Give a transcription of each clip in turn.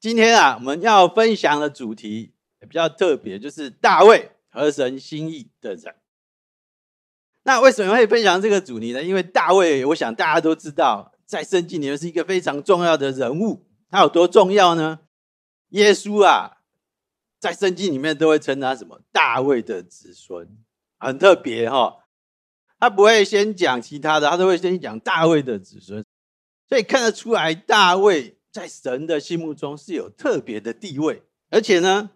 今天啊，我们要分享的主题也比较特别，就是大卫和神心意的人。那为什么会分享这个主题呢？因为大卫，我想大家都知道，在圣经里面是一个非常重要的人物。他有多重要呢？耶稣啊，在圣经里面都会称他什么？大卫的子孙，很特别哈。他不会先讲其他的，他都会先讲大卫的子孙。所以看得出来，大卫。在神的心目中是有特别的地位，而且呢，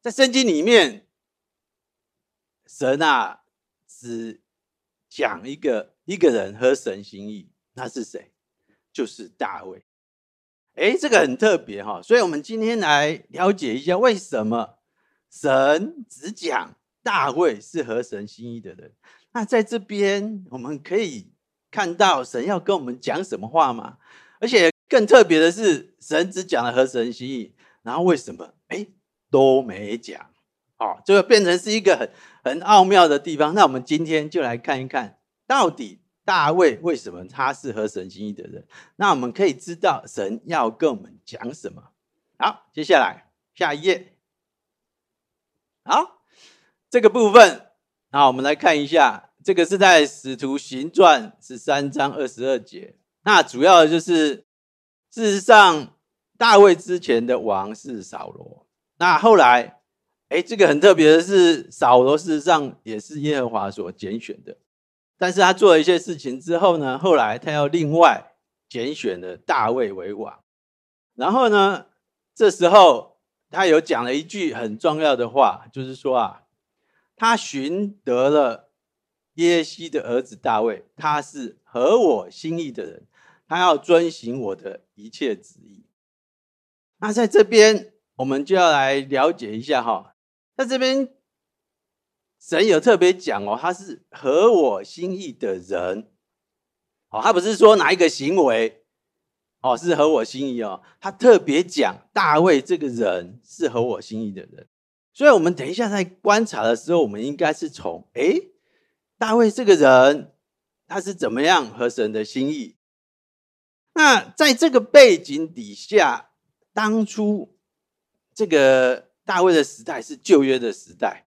在圣经里面，神啊只讲一个一个人合神心意，那是谁？就是大卫。哎，这个很特别哈，所以我们今天来了解一下，为什么神只讲大卫是合神心意的人？那在这边我们可以看到神要跟我们讲什么话吗？而且。更特别的是，神只讲了合神心意，然后为什么哎都没讲？哦，就变成是一个很很奥妙的地方。那我们今天就来看一看，到底大卫为什么他是合神心意的人？那我们可以知道神要跟我们讲什么。好，接下来下一页。好，这个部分，那我们来看一下，这个是在使徒行传十三章二十二节。那主要的就是。事实上，大卫之前的王是扫罗。那后来，哎，这个很特别的是，扫罗事实上也是耶和华所拣选的。但是他做了一些事情之后呢，后来他又另外拣选了大卫为王。然后呢，这时候他有讲了一句很重要的话，就是说啊，他寻得了耶西的儿子大卫，他是合我心意的人。他要遵行我的一切旨意。那在这边，我们就要来了解一下哈。在这边，神有特别讲哦，他是合我心意的人。哦，他不是说哪一个行为哦是合我心意哦，他特别讲大卫这个人是合我心意的人。所以，我们等一下在观察的时候，我们应该是从诶，大卫这个人他是怎么样合神的心意？那在这个背景底下，当初这个大卫的时代是旧约的时代，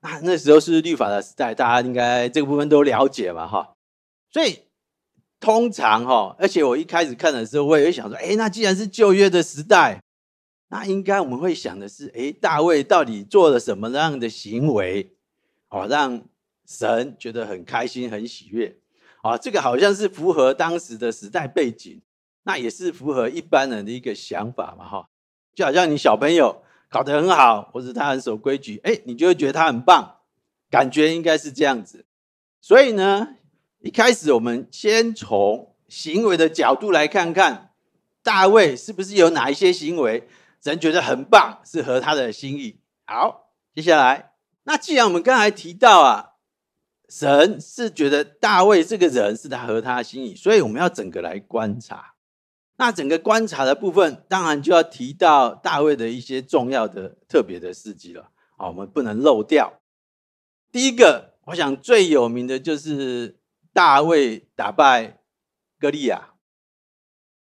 那那时候是律法的时代，大家应该这个部分都了解嘛，哈。所以通常哈，而且我一开始看的时候，我也会想说，哎，那既然是旧约的时代，那应该我们会想的是，哎，大卫到底做了什么样的行为，哦，让神觉得很开心、很喜悦。啊，这个好像是符合当时的时代背景，那也是符合一般人的一个想法嘛，哈。就好像你小朋友考得很好，或者他很守规矩，哎，你就会觉得他很棒，感觉应该是这样子。所以呢，一开始我们先从行为的角度来看看，大卫是不是有哪一些行为，人觉得很棒，是合他的心意。好，接下来，那既然我们刚才提到啊。神是觉得大卫这个人是他合他心意，所以我们要整个来观察。那整个观察的部分，当然就要提到大卫的一些重要的、特别的事迹了。啊，我们不能漏掉。第一个，我想最有名的就是大卫打败歌利亚。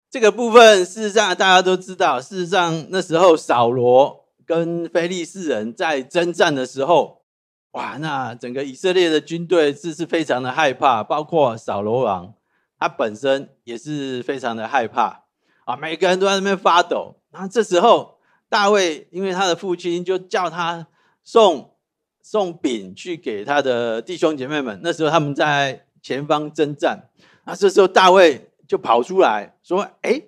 这个部分，事实上大家都知道。事实上，那时候扫罗跟非利士人在征战的时候。哇，那整个以色列的军队是是非常的害怕，包括扫罗王，他本身也是非常的害怕啊，每个人都在那边发抖。然后这时候，大卫因为他的父亲就叫他送送饼去给他的弟兄姐妹们。那时候他们在前方征战，那这时候大卫就跑出来说：“哎，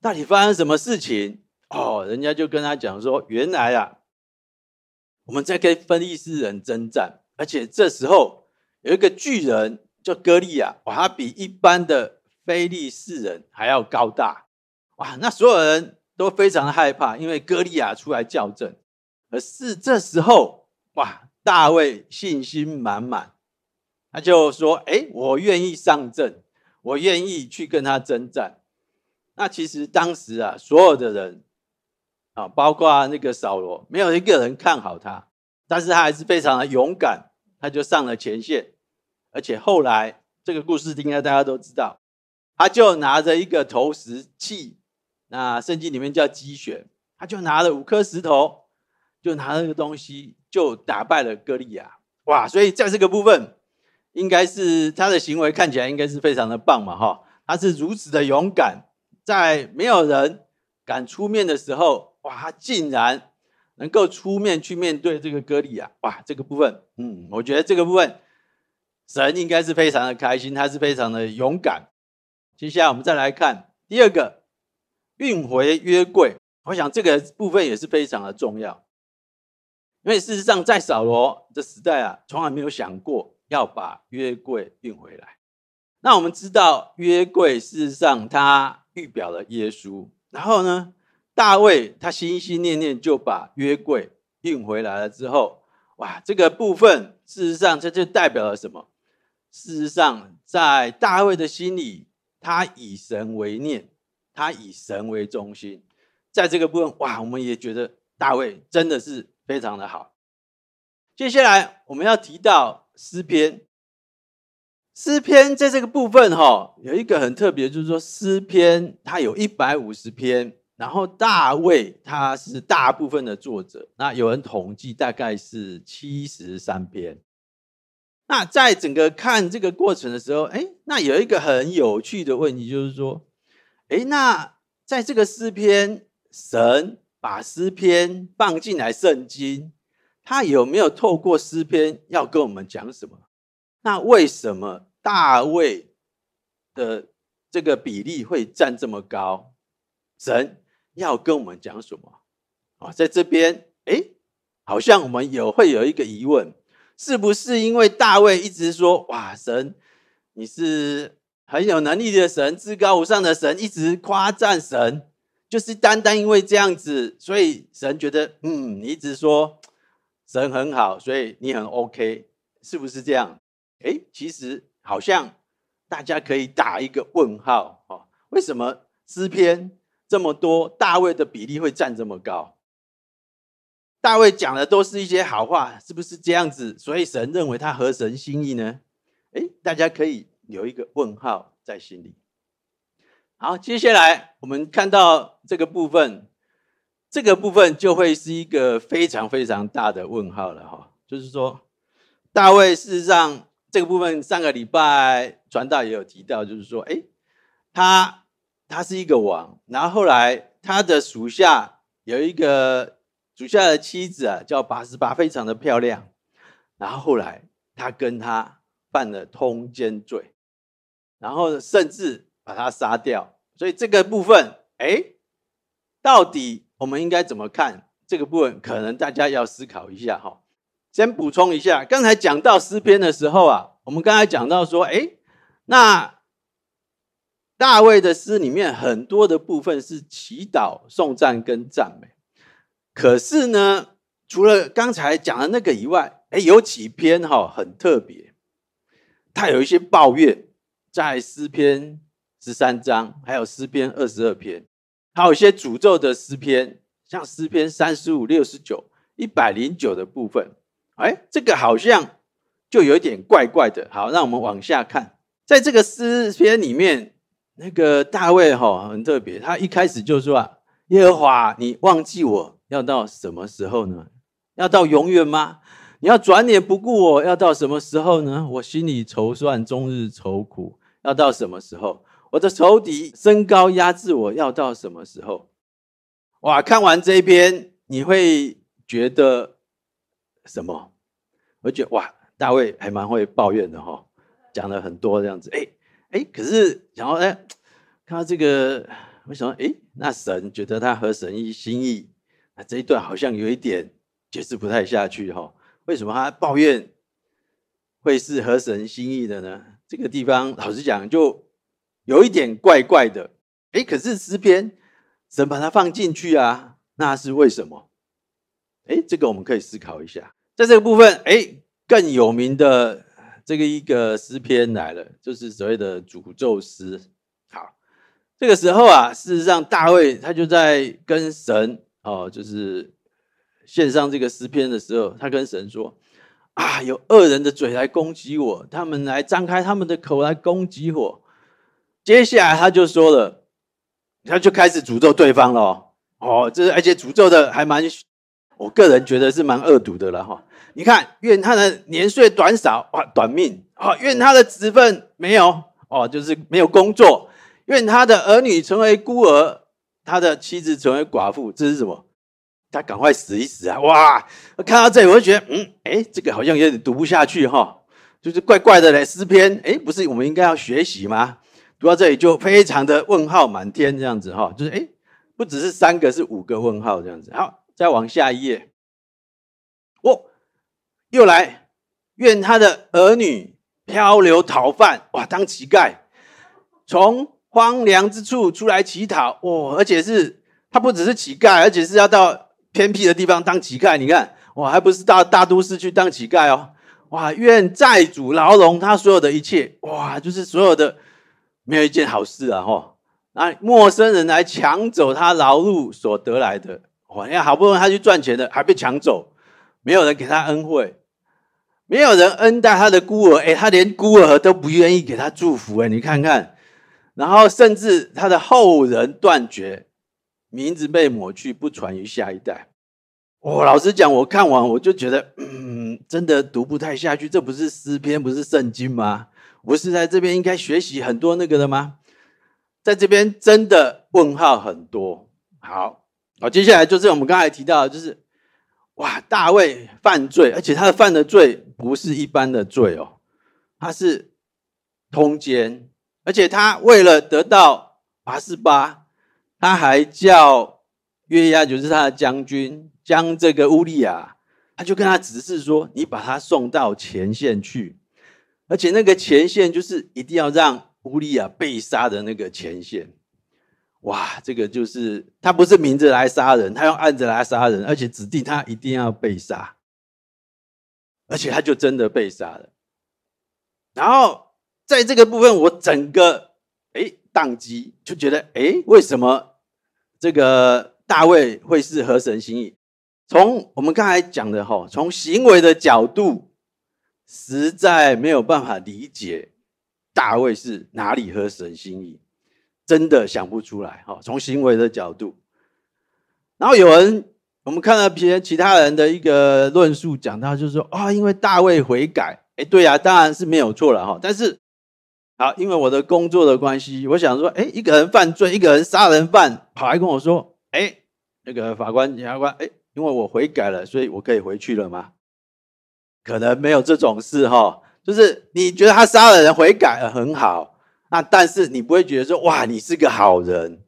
到底发生什么事情？”哦，人家就跟他讲说：“原来啊。”我们在跟非利士人征战，而且这时候有一个巨人叫歌利亚，哇，他比一般的非利士人还要高大，哇，那所有人都非常害怕，因为歌利亚出来叫阵。可是这时候，哇，大卫信心满满，他就说：“哎，我愿意上阵，我愿意去跟他征战。”那其实当时啊，所有的人。啊，包括那个扫罗，没有一个人看好他，但是他还是非常的勇敢，他就上了前线，而且后来这个故事应该大家都知道，他就拿着一个投石器，那圣经里面叫机旋，他就拿了五颗石头，就拿了那个东西，就打败了歌利亚。哇！所以在这个部分，应该是他的行为看起来应该是非常的棒嘛，哈！他是如此的勇敢，在没有人敢出面的时候，哇，他竟然能够出面去面对这个歌利亚。哇！这个部分，嗯，我觉得这个部分，神应该是非常的开心，他是非常的勇敢。接下来我们再来看第二个。运回约柜，我想这个部分也是非常的重要，因为事实上在扫罗的时代啊，从来没有想过要把约柜运回来。那我们知道约柜事实上它预表了耶稣，然后呢，大卫他心心念念就把约柜运回来了之后，哇，这个部分事实上这就代表了什么？事实上在大卫的心里，他以神为念。他以神为中心，在这个部分，哇，我们也觉得大卫真的是非常的好。接下来我们要提到诗篇，诗篇在这个部分哈，有一个很特别，就是说诗篇它有一百五十篇，然后大卫他是大部分的作者，那有人统计大概是七十三篇。那在整个看这个过程的时候，哎，那有一个很有趣的问题，就是说。诶，那在这个诗篇，神把诗篇放进来圣经，他有没有透过诗篇要跟我们讲什么？那为什么大卫的这个比例会占这么高？神要跟我们讲什么？啊，在这边，诶，好像我们有会有一个疑问，是不是因为大卫一直说，哇，神，你是？很有能力的神，至高无上的神，一直夸赞神，就是单单因为这样子，所以神觉得，嗯，你一直说神很好，所以你很 OK，是不是这样？诶，其实好像大家可以打一个问号哦。为什么诗篇这么多，大卫的比例会占这么高？大卫讲的都是一些好话，是不是这样子？所以神认为他合神心意呢？诶，大家可以。留一个问号在心里。好，接下来我们看到这个部分，这个部分就会是一个非常非常大的问号了哈。就是说，大卫事实上这个部分上个礼拜传道也有提到，就是说，诶，他他是一个王，然后后来他的属下有一个属下的妻子啊，叫八十八，非常的漂亮，然后后来他跟他犯了通奸罪。然后甚至把他杀掉，所以这个部分，哎，到底我们应该怎么看这个部分？可能大家要思考一下哈。先补充一下，刚才讲到诗篇的时候啊，我们刚才讲到说，哎，那大卫的诗里面很多的部分是祈祷、颂赞跟赞美，可是呢，除了刚才讲的那个以外，哎，有几篇哈很特别，他有一些抱怨。在诗篇十三章，还有诗篇二十二篇，还有一些诅咒的诗篇，像诗篇三十五、六十九、一百零九的部分。哎，这个好像就有点怪怪的。好，让我们往下看，在这个诗篇里面，那个大卫哈很特别，他一开始就说啊：“耶和华，你忘记我要到什么时候呢？要到永远吗？你要转脸不顾我要到什么时候呢？我心里愁算，终日愁苦。”要到什么时候？我的仇敌升高压制我，要到什么时候？哇！看完这一篇，你会觉得什么？我觉得哇，大卫还蛮会抱怨的哈，讲了很多这样子。哎哎，可是然后哎，看到这个，为什么？哎，那神觉得他合神意心意，那这一段好像有一点解释不太下去哈。为什么他抱怨会是合神心意的呢？这个地方老实讲，就有一点怪怪的。诶，可是诗篇神把它放进去啊，那是为什么？诶，这个我们可以思考一下。在这个部分，诶，更有名的这个一个诗篇来了，就是所谓的诅咒诗。好，这个时候啊，事实上大卫他就在跟神哦，就是献上这个诗篇的时候，他跟神说。啊！有恶人的嘴来攻击我，他们来张开他们的口来攻击我。接下来他就说了：“他就开始诅咒对方了。哦，这而且诅咒的还蛮，我个人觉得是蛮恶毒的了哈。你看，愿他的年岁短少，哇，短命啊！愿他的子分没有哦，就是没有工作。愿他的儿女成为孤儿，他的妻子成为寡妇。这是什么？他赶快死一死啊！哇，看到这里我就觉得，嗯，哎，这个好像有点读不下去哈，就是怪怪的嘞。诗篇，哎，不是我们应该要学习吗？读到这里就非常的问号满天这样子哈，就是哎，不只是三个，是五个问号这样子。好，再往下一页，哦，又来，愿他的儿女漂流讨饭，哇，当乞丐，从荒凉之处出来乞讨，哇，而且是他不只是乞丐，而且是要到。偏僻的地方当乞丐，你看哇，还不是到大都市去当乞丐哦，哇！愿债主牢笼他所有的一切，哇，就是所有的没有一件好事啊！哈，那陌生人来抢走他劳碌所得来的，哇！你看好不容易他去赚钱的，还被抢走，没有人给他恩惠，没有人恩待他的孤儿，哎，他连孤儿都不愿意给他祝福，哎，你看看，然后甚至他的后人断绝。名字被抹去，不传于下一代。我、哦、老实讲，我看完我就觉得，嗯，真的读不太下去。这不是诗篇，不是圣经吗？不是在这边应该学习很多那个的吗？在这边真的问号很多。好，好，接下来就是我们刚才提到，就是哇，大卫犯罪，而且他的犯的罪不是一般的罪哦，他是通奸，而且他为了得到拔示巴。他还叫约押，就是他的将军，将这个乌利亚，他就跟他指示说：“你把他送到前线去，而且那个前线就是一定要让乌利亚被杀的那个前线。”哇，这个就是他不是明着来杀人，他用暗着来杀人，而且指定他一定要被杀，而且他就真的被杀了。然后在这个部分，我整个诶宕机，就觉得诶，为什么？这个大卫会是合神心意？从我们刚才讲的哈，从行为的角度，实在没有办法理解大卫是哪里合神心意，真的想不出来哈。从行为的角度，然后有人我们看到别人其他人的一个论述，讲到就是说啊，因为大卫悔改，哎，对呀，当然是没有错了哈，但是。好，因为我的工作的关系，我想说，哎，一个人犯罪，一个人杀人犯，跑来跟我说，哎，那个法官、检察官，哎，因为我悔改了，所以我可以回去了吗？可能没有这种事哈。就是你觉得他杀了人，悔改了很好，那但是你不会觉得说，哇，你是个好人，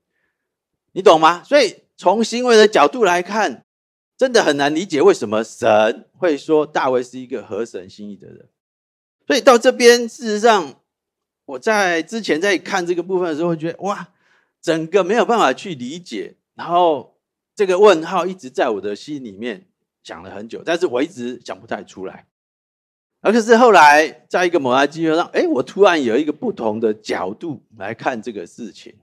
你懂吗？所以从行为的角度来看，真的很难理解为什么神会说大卫是一个合神心意的人。所以到这边，事实上。我在之前在看这个部分的时候，会觉得哇，整个没有办法去理解，然后这个问号一直在我的心里面想了很久，但是我一直想不太出来。而可是后来在一个某个机会上，哎，我突然有一个不同的角度来看这个事情。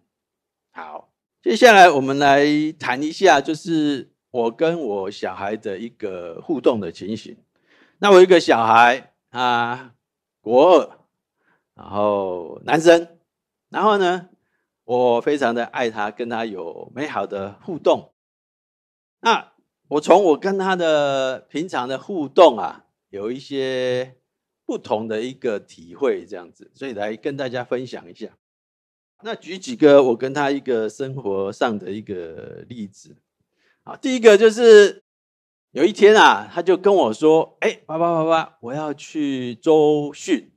好，接下来我们来谈一下，就是我跟我小孩的一个互动的情形。那我一个小孩啊，国二。然后男生，然后呢，我非常的爱他，跟他有美好的互动。那我从我跟他的平常的互动啊，有一些不同的一个体会，这样子，所以来跟大家分享一下。那举几个我跟他一个生活上的一个例子。好，第一个就是有一天啊，他就跟我说：“哎，爸爸爸爸，我要去周训。”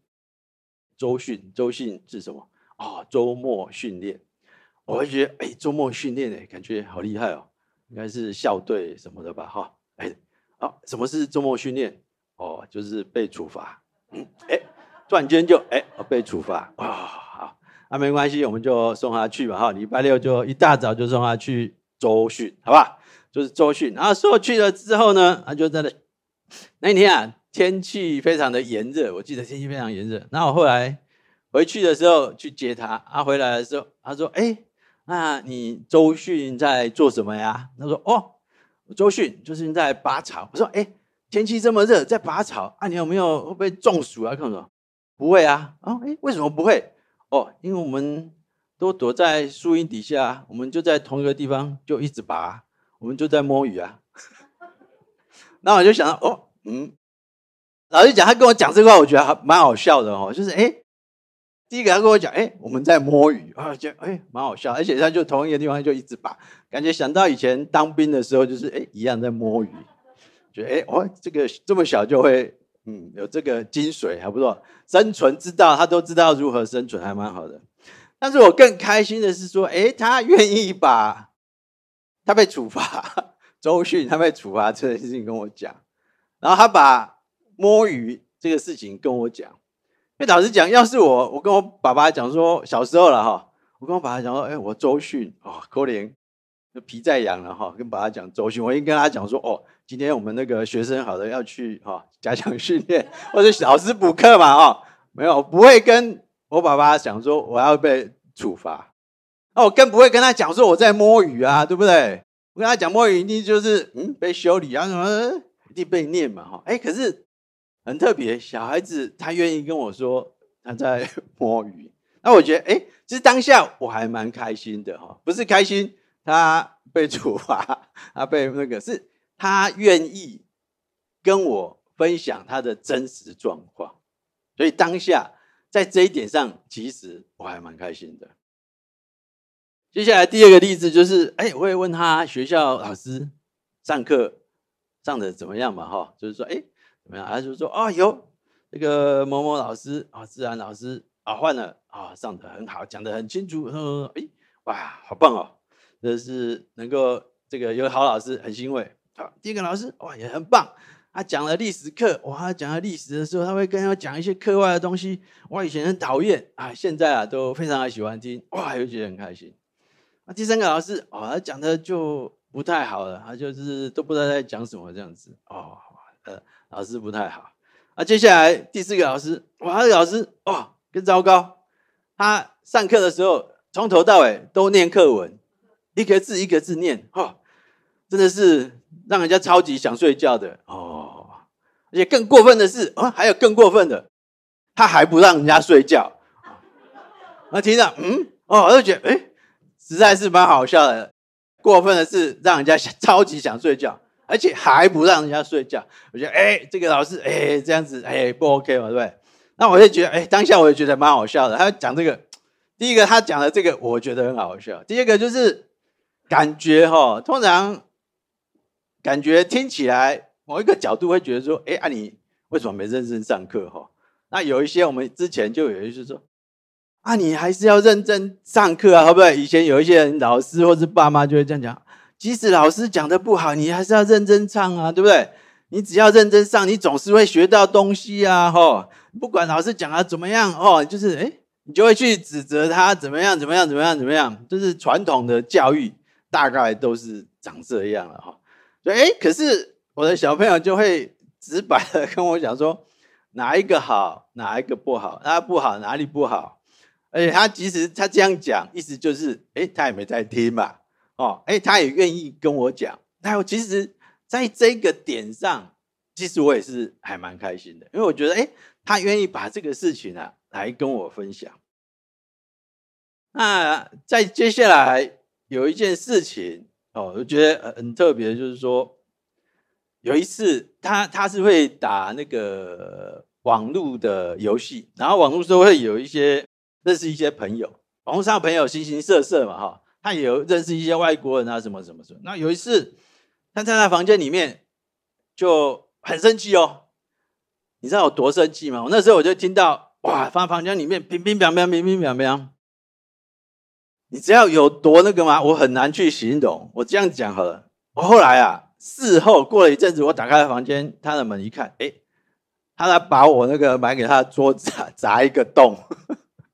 周训，周训是什么？哦，周末训练。我会觉得，哎，周末训练，哎，感觉好厉害哦，应该是校队什么的吧？哈，哎，好，什么是周末训练？哦，就是被处罚。嗯，哎，突然间就，哎，被处罚。啊，好，那没关系，我们就送他去吧。哈，礼拜六就一大早就送他去周训，好吧？就是周训。然后送去了之后呢，他就在那那一天啊。天气非常的炎热，我记得天气非常炎热。然后我后来回去的时候去接他，他回来的时候，他说：“哎，那你周训在做什么呀？”他说：“哦，周训就是在拔草。”我说：“哎，天气这么热，在拔草啊？你有没有会不会中暑啊？看什么？不会啊。哦，哎，为什么不会？哦，因为我们都躲在树荫底下，我们就在同一个地方，就一直拔，我们就在摸鱼啊。那我就想到，哦，嗯，老实讲，他跟我讲这个话，我觉得还蛮好笑的哦。就是，哎，第一个他跟我讲，哎，我们在摸鱼啊，就哎，蛮好笑，而且他就同一个地方就一直拔，感觉想到以前当兵的时候，就是哎，一样在摸鱼，觉得哎，哦，这个这么小就会，嗯，有这个精髓还不错，生存之道他都知道如何生存，还蛮好的。但是我更开心的是说，哎，他愿意把，他被处罚。周迅他被处罚这件事情跟我讲，然后他把摸鱼这个事情跟我讲。因为老实讲，要是我，我跟我爸爸讲说，小时候了哈，我跟我爸爸讲说，哎，我周迅哦，可怜，皮在痒了哈，跟爸爸讲周迅，我应该跟他讲说，哦，今天我们那个学生好的要去哈加强训练，或者老师补课嘛哈，没有，不会跟我爸爸讲说我要被处罚，那我更不会跟他讲说我在摸鱼啊，对不对？我跟他讲摸鱼，一定就是嗯被修理啊什么，一定被念嘛哈。哎，可是很特别，小孩子他愿意跟我说他在摸鱼，那我觉得哎，其实当下我还蛮开心的哈。不是开心他被处罚，他被那个，是他愿意跟我分享他的真实状况，所以当下在这一点上，其实我还蛮开心的。接下来第二个例子就是，哎，我会问他学校老师上课上的怎么样嘛？哈，就是说，哎，怎么样？他就说，哦，有这个某某老师啊，自然老师啊，换了啊，上的很好，讲的很清楚。嗯，哎，哇，好棒哦！这是能够这个有好老师，很欣慰。第一个老师哇，也很棒。他讲了历史课，哇，他讲了历史的时候，他会跟他讲一些课外的东西。我以前很讨厌啊，现在啊都非常的喜欢听，哇，又觉得很开心。第三个老师哦，他讲的就不太好了，他就是都不知道在讲什么这样子哦，呃，老师不太好。啊，接下来第四个老师，哇，这个老师哦，更糟糕。他上课的时候从头到尾都念课文，一个字一个字念，哦，真的是让人家超级想睡觉的哦。而且更过分的是，哦，还有更过分的，他还不让人家睡觉。我听到，嗯，哦，我就觉得，哎。实在是蛮好笑的，过分的是让人家超级想睡觉，而且还不让人家睡觉。我觉得，哎，这个老师，哎，这样子，哎，不 OK 嘛，对不对？那我就觉得，哎，当下我也觉得蛮好笑的。他讲这个，第一个他讲的这个，我觉得很好笑。第二个就是感觉哈，通常感觉听起来某一个角度会觉得说，哎，啊你为什么没认真上课哈？那有一些我们之前就有一些说。啊，你还是要认真上课啊，会不会？以前有一些人老师或是爸妈就会这样讲，即使老师讲的不好，你还是要认真唱啊，对不对？你只要认真上，你总是会学到东西啊，吼！不管老师讲的怎么样，哦，就是诶，你就会去指责他怎么样，怎么样，怎么样，怎么样，就是传统的教育大概都是长这样了，哈。所以，诶，可是我的小朋友就会直白的跟我讲说，哪一个好，哪一个不好，他不好，哪里不好。而且他其实他这样讲，意思就是，哎，他也没在听嘛，哦，哎，他也愿意跟我讲。那我其实在这个点上，其实我也是还蛮开心的，因为我觉得，哎，他愿意把这个事情啊来跟我分享。那在接下来有一件事情哦，我觉得很特别，就是说有一次他他是会打那个网络的游戏，然后网络都会有一些。认识一些朋友，网络上的朋友形形色色嘛，哈，他也有认识一些外国人啊，什么什么什么。那有一次，他在他房间里面就很生气哦，你知道有多生气吗？我那时候我就听到，哇，放房间里面乒乒乓乓，乒乒乓乓。你知道有多那个吗？我很难去形容。我这样讲好了。我后来啊，事后过了一阵子，我打开房间，他的门一看，哎，他来把我那个买给他的桌子啊砸一个洞。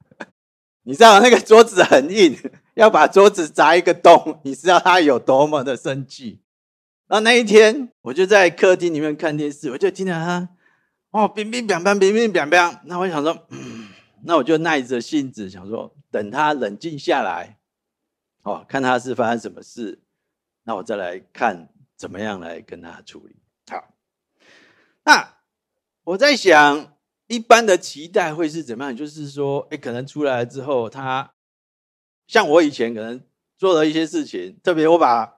你知道那个桌子很硬，要把桌子砸一个洞，你知道他有多么的生气？然后那一天，我就在客厅里面看电视，我就听到他，哦，乒乒乓乓，乒乒乓乓。那我想说，那我就耐着性子想说，等他冷静下来，哦，看他是发生什么事，那我再来看怎么样来跟他处理。好，那我在想。一般的期待会是怎么样？就是说，哎，可能出来之后，他像我以前可能做了一些事情，特别我把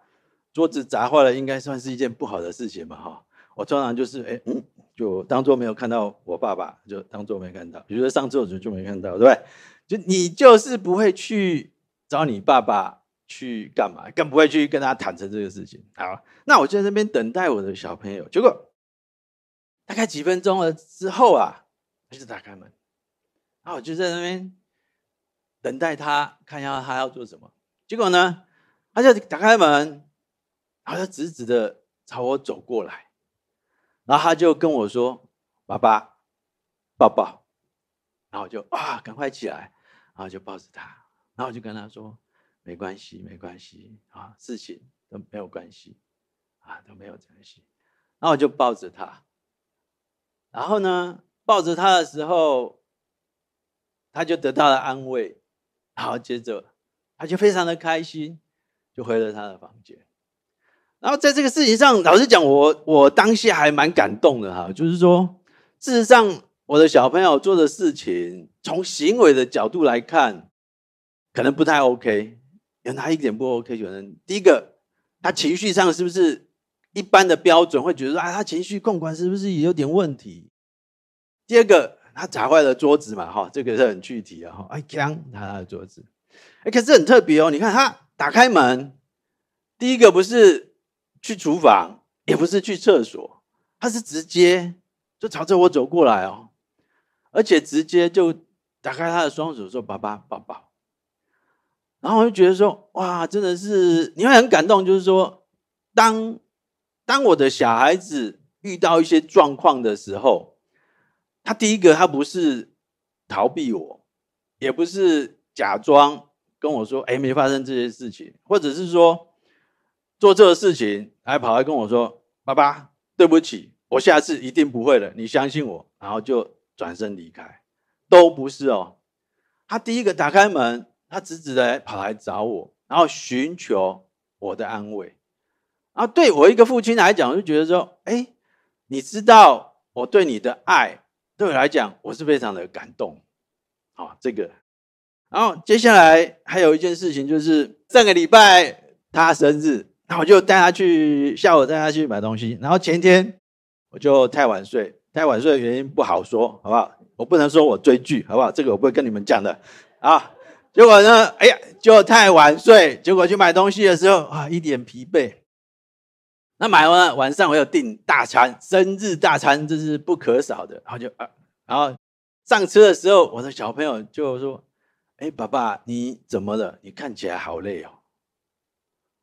桌子砸坏了，应该算是一件不好的事情吧，哈。我通常就是，哎，嗯，就当做没有看到我爸爸，就当做没看到。比如说上厕所就没看到，对不对？就你就是不会去找你爸爸去干嘛，更不会去跟他坦诚这个事情。好，那我就在那边等待我的小朋友。结果大概几分钟了之后啊，他就打开门，然后我就在那边等待他，看一下他要做什么。结果呢，他就打开门，然后他直直的朝我走过来，然后他就跟我说：“爸爸，抱抱。”然后我就啊，赶快起来。然后就抱着他，然后我就跟他说：“没关系，没关系啊，事情都没有关系啊，都没有关系。”然后我就抱着他，然后呢，抱着他的时候，他就得到了安慰，然后接着他就非常的开心，就回了他的房间。然后在这个事情上，老实讲，我我当下还蛮感动的哈，就是说，事实上。我的小朋友做的事情，从行为的角度来看，可能不太 OK。有哪一点不 OK？可能第一个，他情绪上是不是一般的标准？会觉得说啊，他情绪控管是不是也有点问题？第二个，他砸坏了桌子嘛，哈，这个是很具体的哈。哎，锵，他的桌子，哎，可是很特别哦。你看他打开门，第一个不是去厨房，也不是去厕所，他是直接就朝着我走过来哦。而且直接就打开他的双手说：“爸爸，抱抱。”然后我就觉得说：“哇，真的是你会很感动。”就是说，当当我的小孩子遇到一些状况的时候，他第一个他不是逃避我，也不是假装跟我说：“哎，没发生这些事情。”或者是说做这个事情还跑来跟我说：“爸爸，对不起，我下次一定不会了，你相信我。”然后就。转身离开，都不是哦。他第一个打开门，他直直的跑来找我，然后寻求我的安慰。然后对我一个父亲来讲，我就觉得说，哎，你知道我对你的爱，对我来讲，我是非常的感动。好，这个。然后接下来还有一件事情，就是上个礼拜他生日，然后我就带他去，下午带他去买东西。然后前天我就太晚睡。太晚睡的原因不好说，好不好？我不能说我追剧，好不好？这个我不会跟你们讲的啊。结果呢，哎呀，就太晚睡，结果去买东西的时候啊，一脸疲惫。那买完了，晚上我有订大餐，生日大餐，这是不可少的。然后就啊，然后上车的时候，我的小朋友就说：“哎，爸爸，你怎么了？你看起来好累哦。”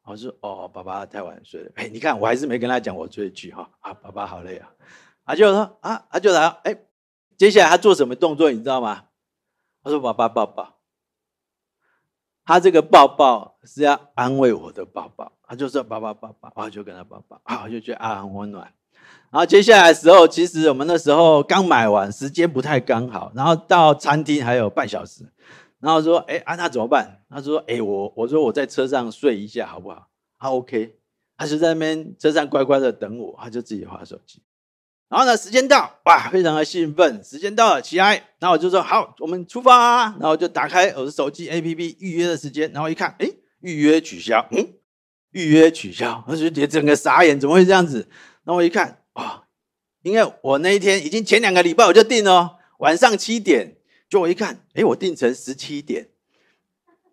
我说：“哦，爸爸太晚睡了。”哎，你看，我还是没跟他讲我追剧哈。啊，爸爸好累啊。他就说啊，他就来，哎，接下来他做什么动作，你知道吗？他说：“爸爸抱抱。”他这个抱抱是要安慰我的抱抱，他就说：“爸爸抱抱。”我就跟他抱抱，啊，我就觉得啊很温暖。然后接下来的时候，其实我们那时候刚买完，时间不太刚好，然后到餐厅还有半小时。然后说：“哎，啊，那怎么办？”他说：“哎，我我说我在车上睡一下好不好？”他 OK，他就在那边车上乖乖的等我，他就自己划手机。然后呢，时间到，哇，非常的兴奋。时间到了，起来。然后我就说好，我们出发啊。然后就打开我的手机 APP 预约的时间。然后一看，哎，预约取消。嗯，预约取消。我就觉得整个傻眼，怎么会这样子？然后我一看，啊，因为我那一天已经前两个礼拜我就订了，晚上七点。就我一看，哎，我定成十七点。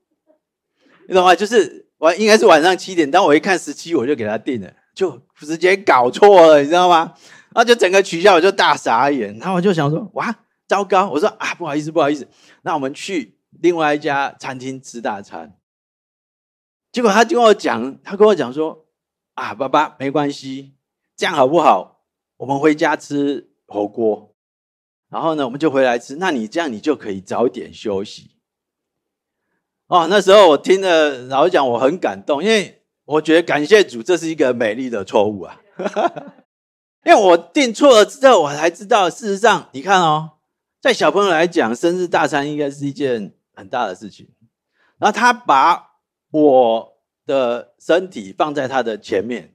你懂吗？就是我应该是晚上七点，但我一看十七，我就给他定了，就直接搞错了，你知道吗？然后就整个取消，我就大傻眼。然后我就想说，哇，糟糕！我说啊，不好意思，不好意思。那我们去另外一家餐厅吃大餐。结果他跟我讲，他跟我讲说，啊，爸爸，没关系，这样好不好？我们回家吃火锅。然后呢，我们就回来吃。那你这样，你就可以早点休息。哦，那时候我听了，老实讲，我很感动，因为我觉得感谢主，这是一个美丽的错误啊。因为我订错了之后，我才知道，事实上，你看哦，在小朋友来讲，生日大餐应该是一件很大的事情。然后他把我的身体放在他的前面，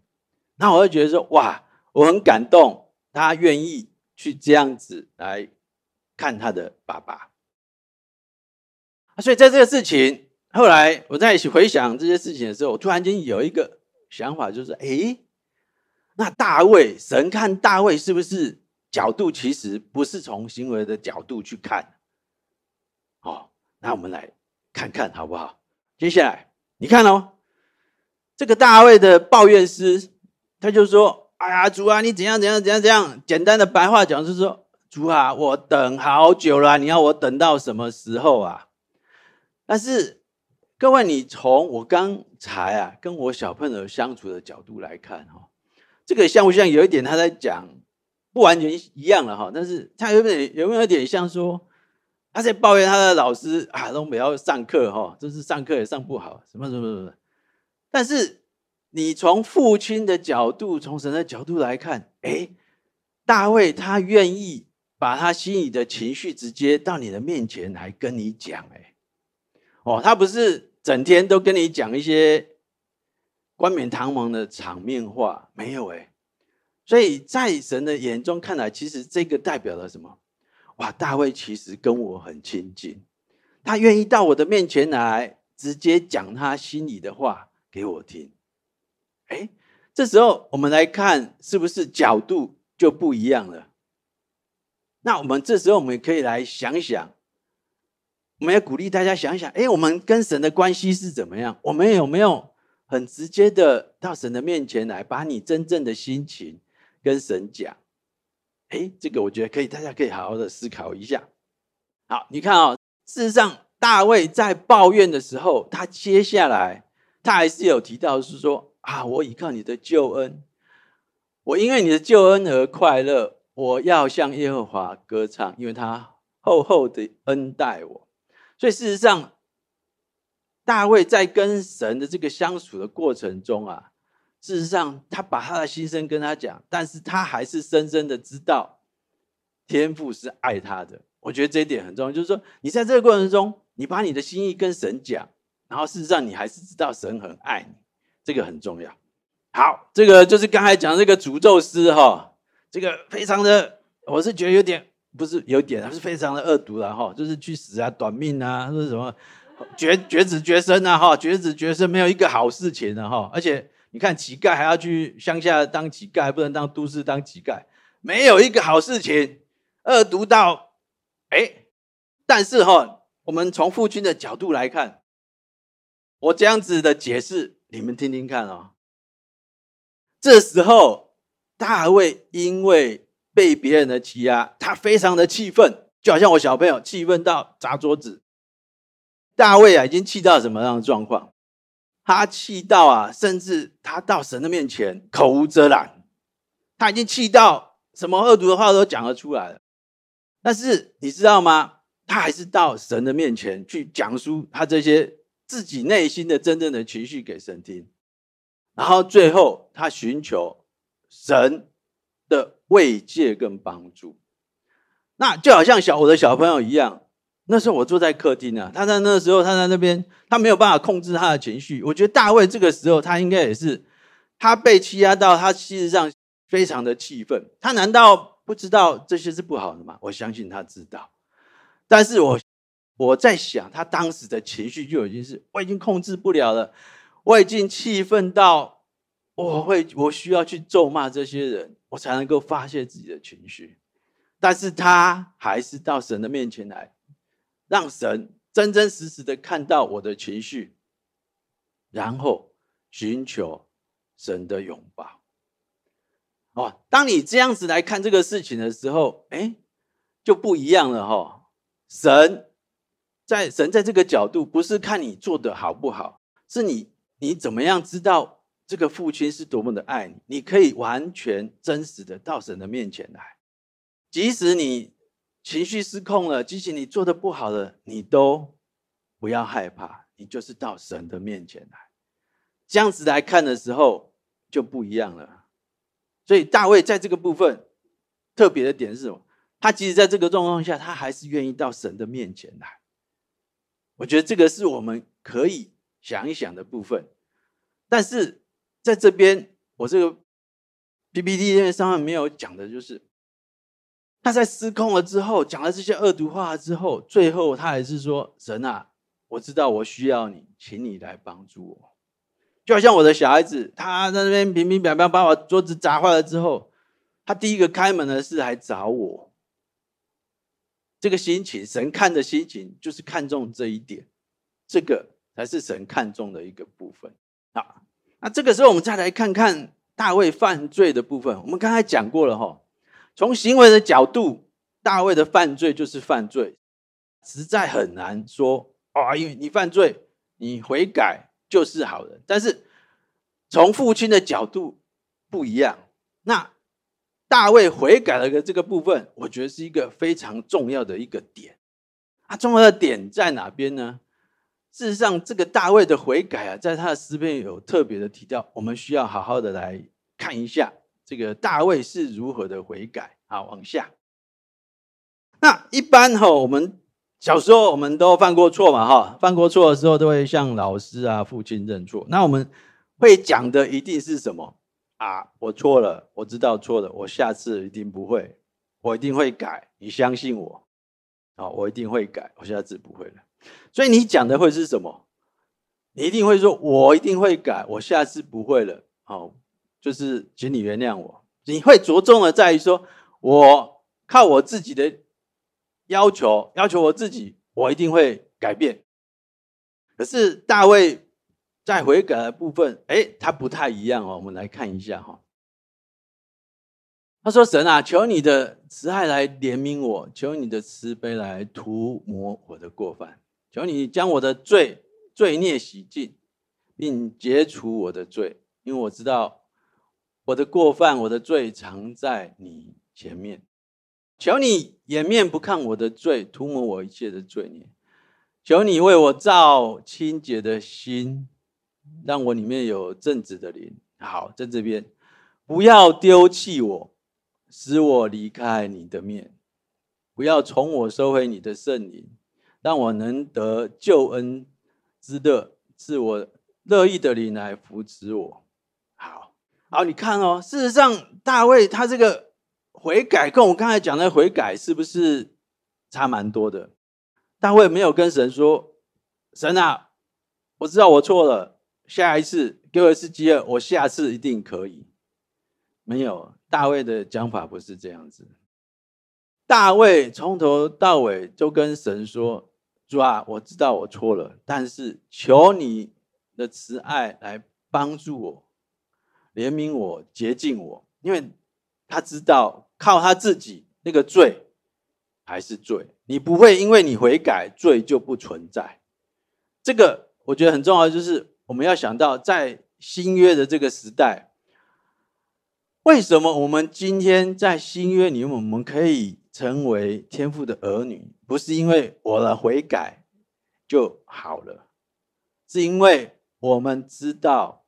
那我会觉得说，哇，我很感动，他愿意去这样子来看他的爸爸。所以在这个事情，后来我在一起回想这些事情的时候，我突然间有一个想法，就是哎，那大卫，神看大卫是不是角度其实不是从行为的角度去看？哦，那我们来看看好不好？接下来你看哦，这个大卫的抱怨诗，他就说：“哎呀，主啊，你怎样怎样怎样怎样。”简单的白话讲就是说：“主啊，我等好久了，你要我等到什么时候啊？”但是各位，你从我刚才啊跟我小朋友相处的角度来看哈，这个像不像有一点他在讲不完全一样了哈？但是他有点有没有点像说？他在抱怨他的老师啊，都不要上课哈，就是上课也上不好，什么什么什么。但是你从父亲的角度，从神的角度来看，哎，大卫他愿意把他心里的情绪直接到你的面前来跟你讲，哎，哦，他不是整天都跟你讲一些冠冕堂皇的场面话，没有哎。所以在神的眼中看来，其实这个代表了什么？哇，大卫其实跟我很亲近，他愿意到我的面前来，直接讲他心里的话给我听。哎，这时候我们来看，是不是角度就不一样了？那我们这时候我们可以来想想，我们要鼓励大家想想，哎，我们跟神的关系是怎么样？我们有没有很直接的到神的面前来，把你真正的心情跟神讲？哎，这个我觉得可以，大家可以好好的思考一下。好，你看啊、哦，事实上，大卫在抱怨的时候，他接下来他还是有提到，是说啊，我依靠你的救恩，我因为你的救恩而快乐，我要向耶和华歌唱，因为他厚厚的恩待我。所以事实上，大卫在跟神的这个相处的过程中啊。事实上，他把他的心声跟他讲，但是他还是深深的知道天父是爱他的。我觉得这一点很重要，就是说，你在这个过程中，你把你的心意跟神讲，然后事实上你还是知道神很爱你，这个很重要。好，这个就是刚才讲这个诅咒诗哈，这个非常的，我是觉得有点不是有点，还是非常的恶毒了哈，就是去死啊，短命啊，说什么绝绝子绝孙啊哈，绝子绝孙没有一个好事情的哈，而且。你看乞丐还要去乡下当乞丐，不能当都市当乞丐，没有一个好事情。恶毒到，哎，但是哈，我们从父亲的角度来看，我这样子的解释，你们听听看哦。这时候，大卫因为被别人的欺压，他非常的气愤，就好像我小朋友气愤到砸桌子。大卫啊，已经气到什么样的状况？他气到啊，甚至他到神的面前口无遮拦，他已经气到什么恶毒的话都讲得出来了。但是你知道吗？他还是到神的面前去讲述他这些自己内心的真正的情绪给神听，然后最后他寻求神的慰藉跟帮助。那就好像小我的小朋友一样。那时候我坐在客厅啊，他在那时候，他在那边，他没有办法控制他的情绪。我觉得大卫这个时候，他应该也是，他被欺压到，他事实上非常的气愤。他难道不知道这些是不好的吗？我相信他知道。但是我我在想，他当时的情绪就已经是，我已经控制不了了，我已经气愤到，我会我需要去咒骂这些人，我才能够发泄自己的情绪。但是他还是到神的面前来。让神真真实实的看到我的情绪，然后寻求神的拥抱。哦，当你这样子来看这个事情的时候，哎，就不一样了哈。神在神在这个角度，不是看你做的好不好，是你你怎么样知道这个父亲是多么的爱你，你可以完全真实的到神的面前来，即使你。情绪失控了，即使你做的不好了，你都不要害怕，你就是到神的面前来，这样子来看的时候就不一样了。所以大卫在这个部分特别的点是什么？他即使在这个状况下，他还是愿意到神的面前来。我觉得这个是我们可以想一想的部分。但是在这边，我这个 PPT 上面没有讲的就是。他在失控了之后，讲了这些恶毒话之后，最后他还是说：“神啊，我知道我需要你，请你来帮助我。就好像我的小孩子，他在那边平平平平把我桌子砸坏了之后，他第一个开门的是来找我。这个心情，神看的心情就是看重这一点，这个才是神看重的一个部分。啊，那这个时候我们再来看看大卫犯罪的部分。我们刚才讲过了哈，从行为的角度，大卫的犯罪就是犯罪，实在很难说啊，因为你犯罪，你悔改就是好人。但是从父亲的角度不一样，那。大卫悔改了的这个部分，我觉得是一个非常重要的一个点。啊，重要的点在哪边呢？事实上，这个大卫的悔改啊，在他的诗篇有特别的提到，我们需要好好的来看一下这个大卫是如何的悔改。好，往下。那一般哈，我们小时候我们都犯过错嘛，哈，犯过错的时候都会向老师啊、父亲认错。那我们会讲的一定是什么？啊，我错了，我知道错了，我下次一定不会，我一定会改，你相信我，啊，我一定会改，我下次不会了。所以你讲的会是什么？你一定会说，我一定会改，我下次不会了，好，就是请你原谅我。你会着重的在于说，我靠我自己的要求，要求我自己，我一定会改变。可是大卫。在悔改的部分，哎，他不太一样哦。我们来看一下哈。他说：“神啊，求你的慈爱来怜悯我，求你的慈悲来涂抹我的过犯，求你将我的罪罪孽洗净，并解除我的罪，因为我知道我的过犯、我的罪藏在你前面。求你掩面不看我的罪，涂抹我一切的罪孽。求你为我造清洁的心。”让我里面有正直的灵。好，在这边，不要丢弃我，使我离开你的面；不要从我收回你的圣灵，让我能得救恩之乐，是我乐意的灵来扶持我。好，好，你看哦，事实上，大卫他这个悔改，跟我刚才讲的悔改是不是差蛮多的？大卫没有跟神说：“神啊，我知道我错了。”下一次给我一次机会，我下次一定可以。没有，大卫的讲法不是这样子。大卫从头到尾就跟神说：“主啊，我知道我错了，但是求你的慈爱来帮助我，怜悯我，洁净我，因为他知道靠他自己那个罪还是罪，你不会因为你悔改，罪就不存在。这个我觉得很重要，就是。我们要想到，在新约的这个时代，为什么我们今天在新约里面，我们可以成为天父的儿女？不是因为我的悔改就好了，是因为我们知道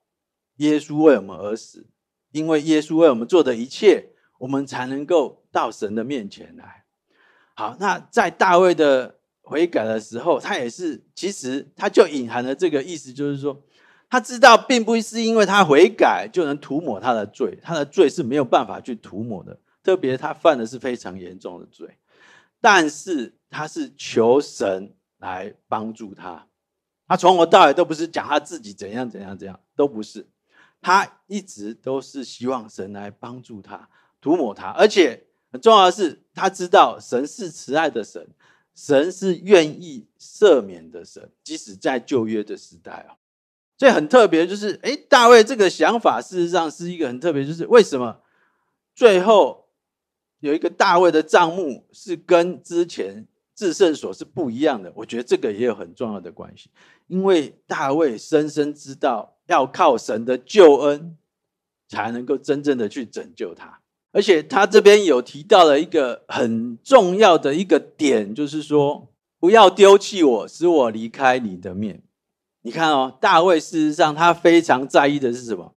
耶稣为我们而死，因为耶稣为我们做的一切，我们才能够到神的面前来。好，那在大卫的悔改的时候，他也是，其实他就隐含了这个意思，就是说。他知道，并不是因为他悔改就能涂抹他的罪，他的罪是没有办法去涂抹的。特别他犯的是非常严重的罪，但是他是求神来帮助他。他从头到尾都不是讲他自己怎样怎样怎样，都不是。他一直都是希望神来帮助他，涂抹他。而且很重要的是，他知道神是慈爱的神，神是愿意赦免的神，即使在旧约的时代啊。所以很特别，就是哎，大卫这个想法事实上是一个很特别，就是为什么最后有一个大卫的账目是跟之前至圣所是不一样的？我觉得这个也有很重要的关系，因为大卫深深知道要靠神的救恩才能够真正的去拯救他，而且他这边有提到了一个很重要的一个点，就是说不要丢弃我，使我离开你的面。你看哦，大卫事实上他非常在意的是什么？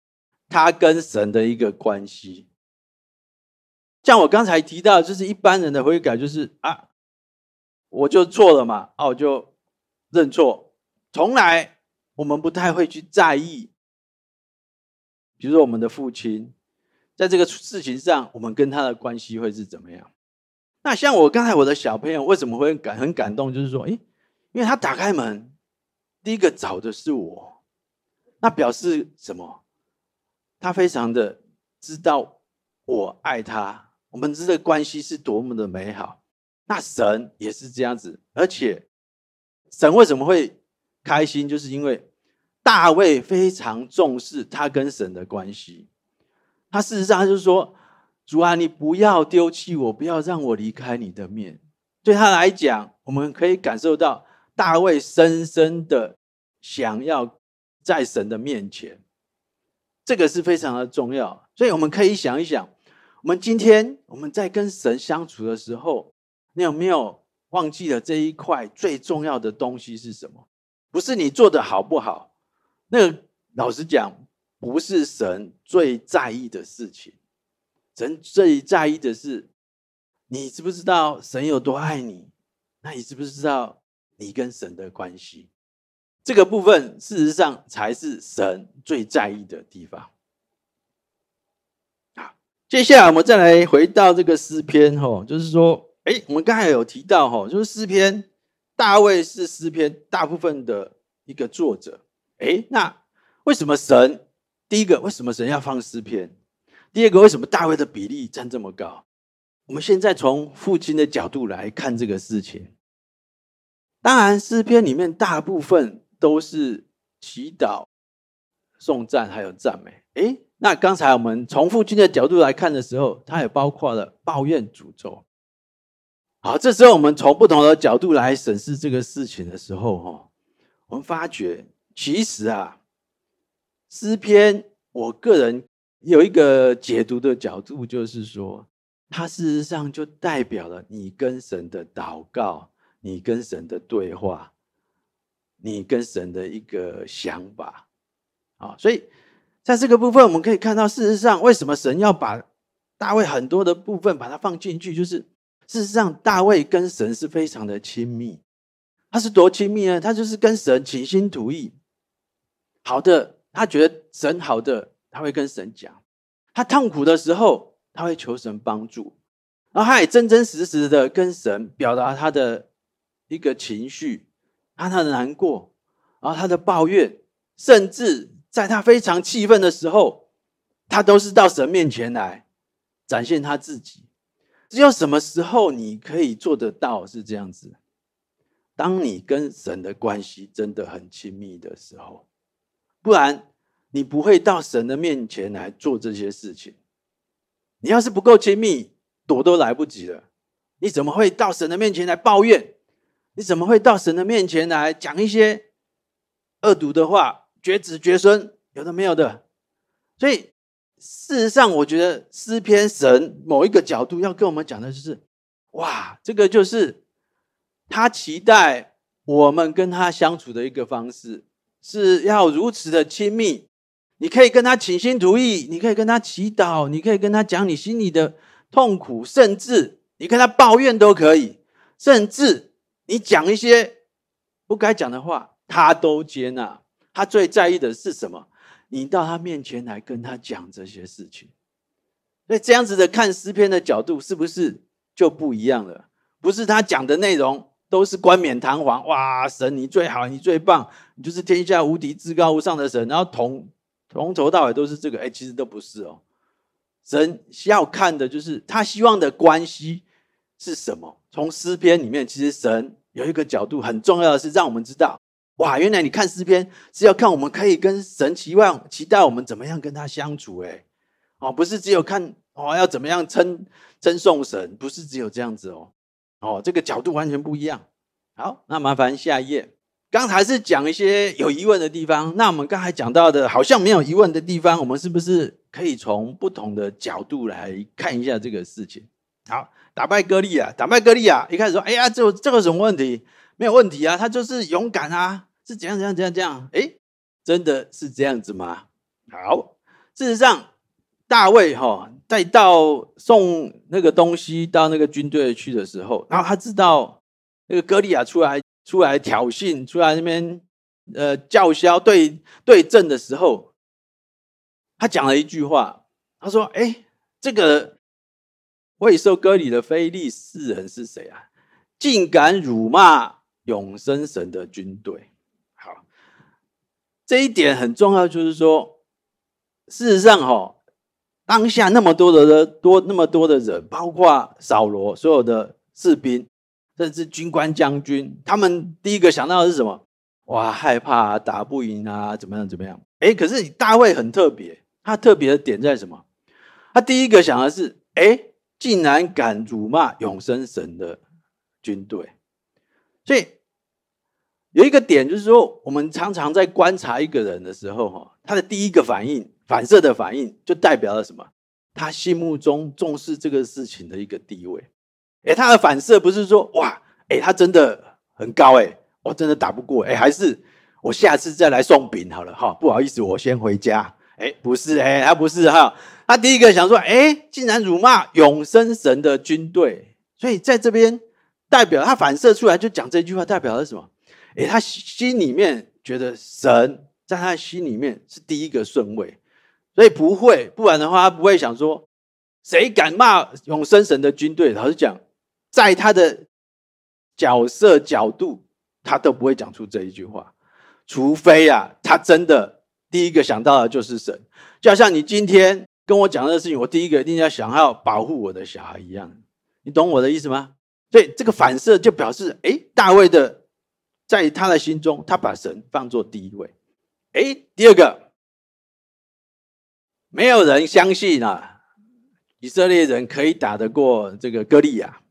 他跟神的一个关系。像我刚才提到，就是一般人的悔改，就是啊，我就错了嘛，啊，我就认错。从来我们不太会去在意，比如说我们的父亲，在这个事情上，我们跟他的关系会是怎么样？那像我刚才我的小朋友为什么会感很感动？就是说，诶，因为他打开门。第一个找的是我，那表示什么？他非常的知道我爱他，我们这个关系是多么的美好。那神也是这样子，而且神为什么会开心？就是因为大卫非常重视他跟神的关系。他事实上他就是说：“主啊，你不要丢弃我，不要让我离开你的面。”对他来讲，我们可以感受到大卫深深的想要在神的面前。这个是非常的重要，所以我们可以想一想，我们今天我们在跟神相处的时候，你有没有忘记了这一块最重要的东西是什么？不是你做的好不好，那个老实讲，不是神最在意的事情。神最在意的是，你知不知道神有多爱你？那你知不知道你跟神的关系？这个部分事实上才是神最在意的地方。好，接下来我们再来回到这个诗篇，吼，就是说，哎，我们刚才有提到，吼，就是诗篇，大卫是诗篇大部分的一个作者。哎，那为什么神第一个，为什么神要放诗篇？第二个，为什么大卫的比例占这么高？我们现在从父亲的角度来看这个事情。当然，诗篇里面大部分。都是祈祷、颂赞，还有赞美。诶，那刚才我们从父亲的角度来看的时候，它也包括了抱怨、诅咒。好，这时候我们从不同的角度来审视这个事情的时候，哈，我们发觉其实啊，诗篇，我个人有一个解读的角度，就是说，它事实上就代表了你跟神的祷告，你跟神的对话。你跟神的一个想法，啊，所以在这个部分，我们可以看到，事实上，为什么神要把大卫很多的部分把它放进去？就是事实上，大卫跟神是非常的亲密。他是多亲密呢？他就是跟神倾心吐意。好的，他觉得神好的，他会跟神讲；他痛苦的时候，他会求神帮助。然后他也真真实实的跟神表达他的一个情绪。他的难过，然后他的抱怨，甚至在他非常气愤的时候，他都是到神面前来展现他自己。只有什么时候你可以做得到是这样子？当你跟神的关系真的很亲密的时候，不然你不会到神的面前来做这些事情。你要是不够亲密，躲都来不及了。你怎么会到神的面前来抱怨？你怎么会到神的面前来讲一些恶毒的话、绝子绝孙，有的没有的？所以事实上，我觉得诗篇神某一个角度要跟我们讲的就是：哇，这个就是他期待我们跟他相处的一个方式，是要如此的亲密。你可以跟他倾心吐意，你可以跟他祈祷，你可以跟他讲你心里的痛苦，甚至你跟他抱怨都可以，甚至。你讲一些不该讲的话，他都接纳。他最在意的是什么？你到他面前来跟他讲这些事情。所以这样子的看诗篇的角度，是不是就不一样了？不是他讲的内容都是冠冕堂皇，哇，神你最好，你最棒，你就是天下无敌、至高无上的神。然后从从头到尾都是这个，哎，其实都不是哦。神要看的就是他希望的关系是什么？从诗篇里面，其实神。有一个角度很重要的是，让我们知道，哇，原来你看诗篇是要看我们可以跟神期望、期待我们怎么样跟他相处，哎，哦，不是只有看哦要怎么样称称颂神，不是只有这样子哦，哦，这个角度完全不一样。好，那麻烦下一页。刚才是讲一些有疑问的地方，那我们刚才讲到的，好像没有疑问的地方，我们是不是可以从不同的角度来看一下这个事情？好。打败歌利亚，打败歌利亚。一开始说：“哎呀，这这个什么问题？没有问题啊，他就是勇敢啊，是怎样怎样怎样怎样。”哎，真的是这样子吗？好，事实上，大卫哈在到送那个东西到那个军队去的时候，然后他知道那个歌利亚出来出来挑衅，出来那边呃叫嚣对对阵的时候，他讲了一句话，他说：“哎，这个。”未受割礼的非利士人是谁啊？竟敢辱骂永生神的军队！好，这一点很重要，就是说，事实上哈，当下那么多的人，多那么多的人，包括扫罗所有的士兵，甚至军官将军，他们第一个想到的是什么？哇，害怕，打不赢啊，怎么样怎么样？哎，可是大卫很特别，他特别的点在什么？他第一个想的是，哎，竟然敢辱骂永生神的军队，所以有一个点就是说，我们常常在观察一个人的时候，哈，他的第一个反应、反射的反应，就代表了什么？他心目中重视这个事情的一个地位。哎，他的反射不是说，哇，哎，他真的很高，哎。我真的打不过，哎，还是我下次再来送饼好了哈。不好意思，我先回家。哎，不是，哎，他不是哈。他第一个想说，哎，竟然辱骂永生神的军队，所以在这边代表他反射出来就讲这句话，代表了什么？哎，他心里面觉得神在他心里面是第一个顺位，所以不会，不然的话他不会想说，谁敢骂永生神的军队？老实讲，在他的角色角度。他都不会讲出这一句话，除非啊，他真的第一个想到的就是神，就好像你今天跟我讲的事情，我第一个一定要想要保护我的小孩一样，你懂我的意思吗？所以这个反射就表示，哎，大卫的在他的心中，他把神放作第一位。哎，第二个，没有人相信啊，以色列人可以打得过这个歌利亚，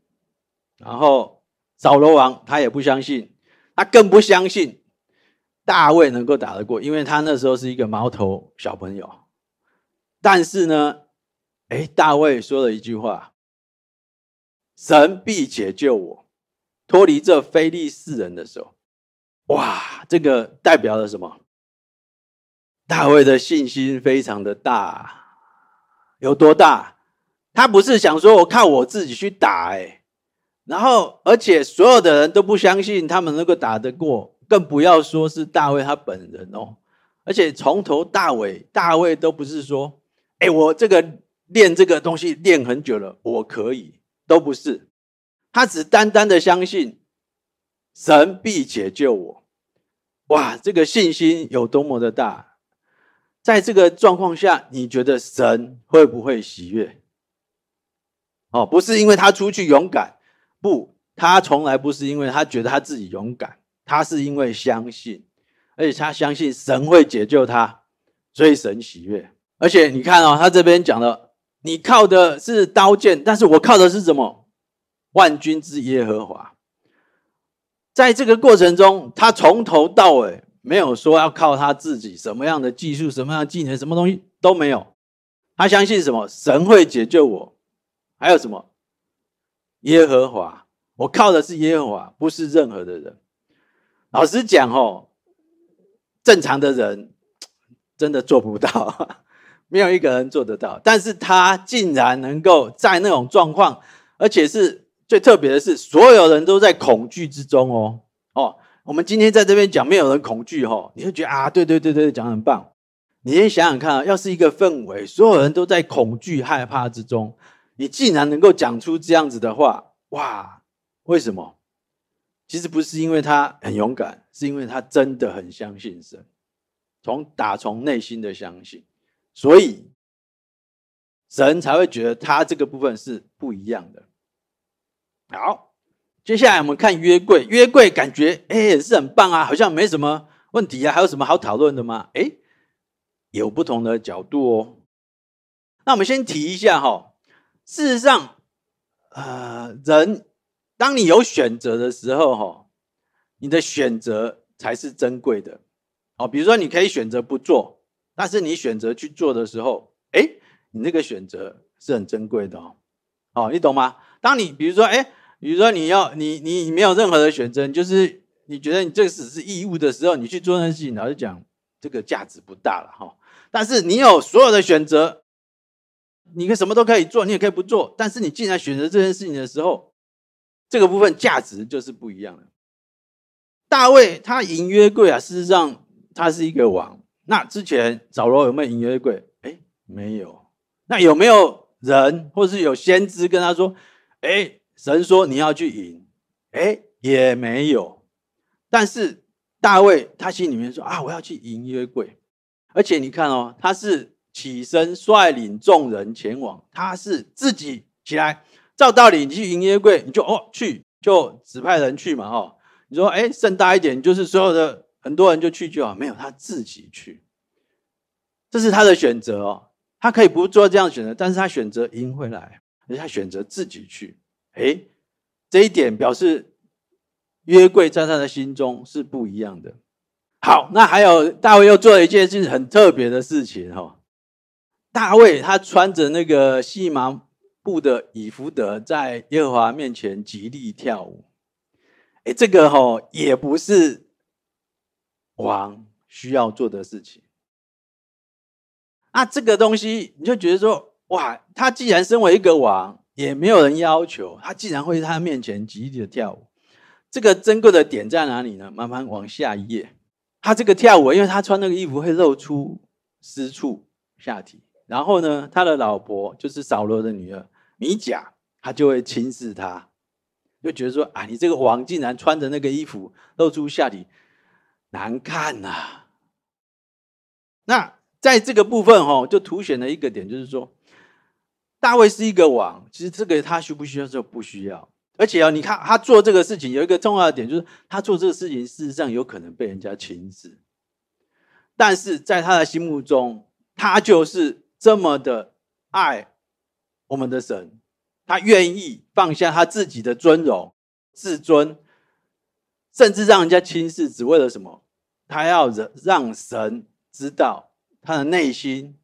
然后扫罗王他也不相信。他更不相信大卫能够打得过，因为他那时候是一个毛头小朋友。但是呢，哎，大卫说了一句话：“神必解救我，脱离这非利士人的手。”哇，这个代表了什么？大卫的信心非常的大，有多大？他不是想说我靠我自己去打，哎。然后，而且所有的人都不相信他们能够打得过，更不要说是大卫他本人哦。而且从头到尾，大卫都不是说：“哎，我这个练这个东西练很久了，我可以。”都不是，他只单单的相信神必解救我。哇，这个信心有多么的大！在这个状况下，你觉得神会不会喜悦？哦，不是因为他出去勇敢。不，他从来不是因为他觉得他自己勇敢，他是因为相信，而且他相信神会解救他，所以神喜悦。而且你看哦，他这边讲了，你靠的是刀剑，但是我靠的是什么？万军之耶和华。在这个过程中，他从头到尾没有说要靠他自己什么样的技术、什么样的技能、什么东西都没有。他相信什么？神会解救我。还有什么？耶和华，我靠的是耶和华，不是任何的人。老实讲哦，正常的人 真的做不到，没有一个人做得到。但是他竟然能够在那种状况，而且是最特别的是，所有人都在恐惧之中哦哦。我们今天在这边讲，没有人恐惧哦，你会觉得啊，对对对对，讲得很棒。你先想想看啊，要是一个氛围，所有人都在恐惧害怕之中。你竟然能够讲出这样子的话，哇！为什么？其实不是因为他很勇敢，是因为他真的很相信神，从打从内心的相信，所以神才会觉得他这个部分是不一样的。好，接下来我们看约柜，约柜感觉哎也是很棒啊，好像没什么问题啊，还有什么好讨论的吗？哎，有不同的角度哦。那我们先提一下哈。事实上，呃，人当你有选择的时候，哈，你的选择才是珍贵的。哦，比如说你可以选择不做，但是你选择去做的时候，哎，你那个选择是很珍贵的哦。哦，你懂吗？当你比如说，哎，比如说你要你你没有任何的选择，就是你觉得你这个只是义务的时候，你去做那事情，老实讲，这个价值不大了哈。但是你有所有的选择。你可以什么都可以做，你也可以不做。但是你既然选择这件事情的时候，这个部分价值就是不一样的。大卫他赢约柜啊，事实上他是一个王。那之前扫罗有没有赢约柜？哎，没有。那有没有人或是有先知跟他说：“哎，神说你要去赢。”哎，也没有。但是大卫他心里面说啊，我要去迎约柜，而且你看哦，他是起身率领众人前往，他是自己起来。照道理，你去迎约柜，你就哦去，就指派人去嘛，哦，你说哎，盛大一点，就是所有的很多人就去就好，没有他自己去，这是他的选择哦，他可以不做这样选择，但是他选择迎回来，而且他选择自己去，哎，这一点表示。约柜在他的心中是不一样的。好，那还有大卫又做了一件事很特别的事情哈。大卫他穿着那个细麻布的以弗得，在耶和华面前极力跳舞。哎，这个哈也不是王需要做的事情。那这个东西你就觉得说，哇，他既然身为一个王，也没有人要求他，竟然会在他面前极力的跳舞。这个珍贵的点在哪里呢？慢慢往下一页，他这个跳舞，因为他穿那个衣服会露出私处下体，然后呢，他的老婆就是扫罗的女儿米甲，他就会轻视他，就觉得说啊，你这个王竟然穿着那个衣服露出下体，难看呐、那在这个部分哦，就凸显了一个点，就是说，大卫是一个王，其实这个他需不需要就不需要。而且啊，你看他做这个事情有一个重要的点，就是他做这个事情事实上有可能被人家轻视，但是在他的心目中，他就是这么的爱我们的神，他愿意放下他自己的尊荣、自尊，甚至让人家轻视，只为了什么？他要让神知道他的内心，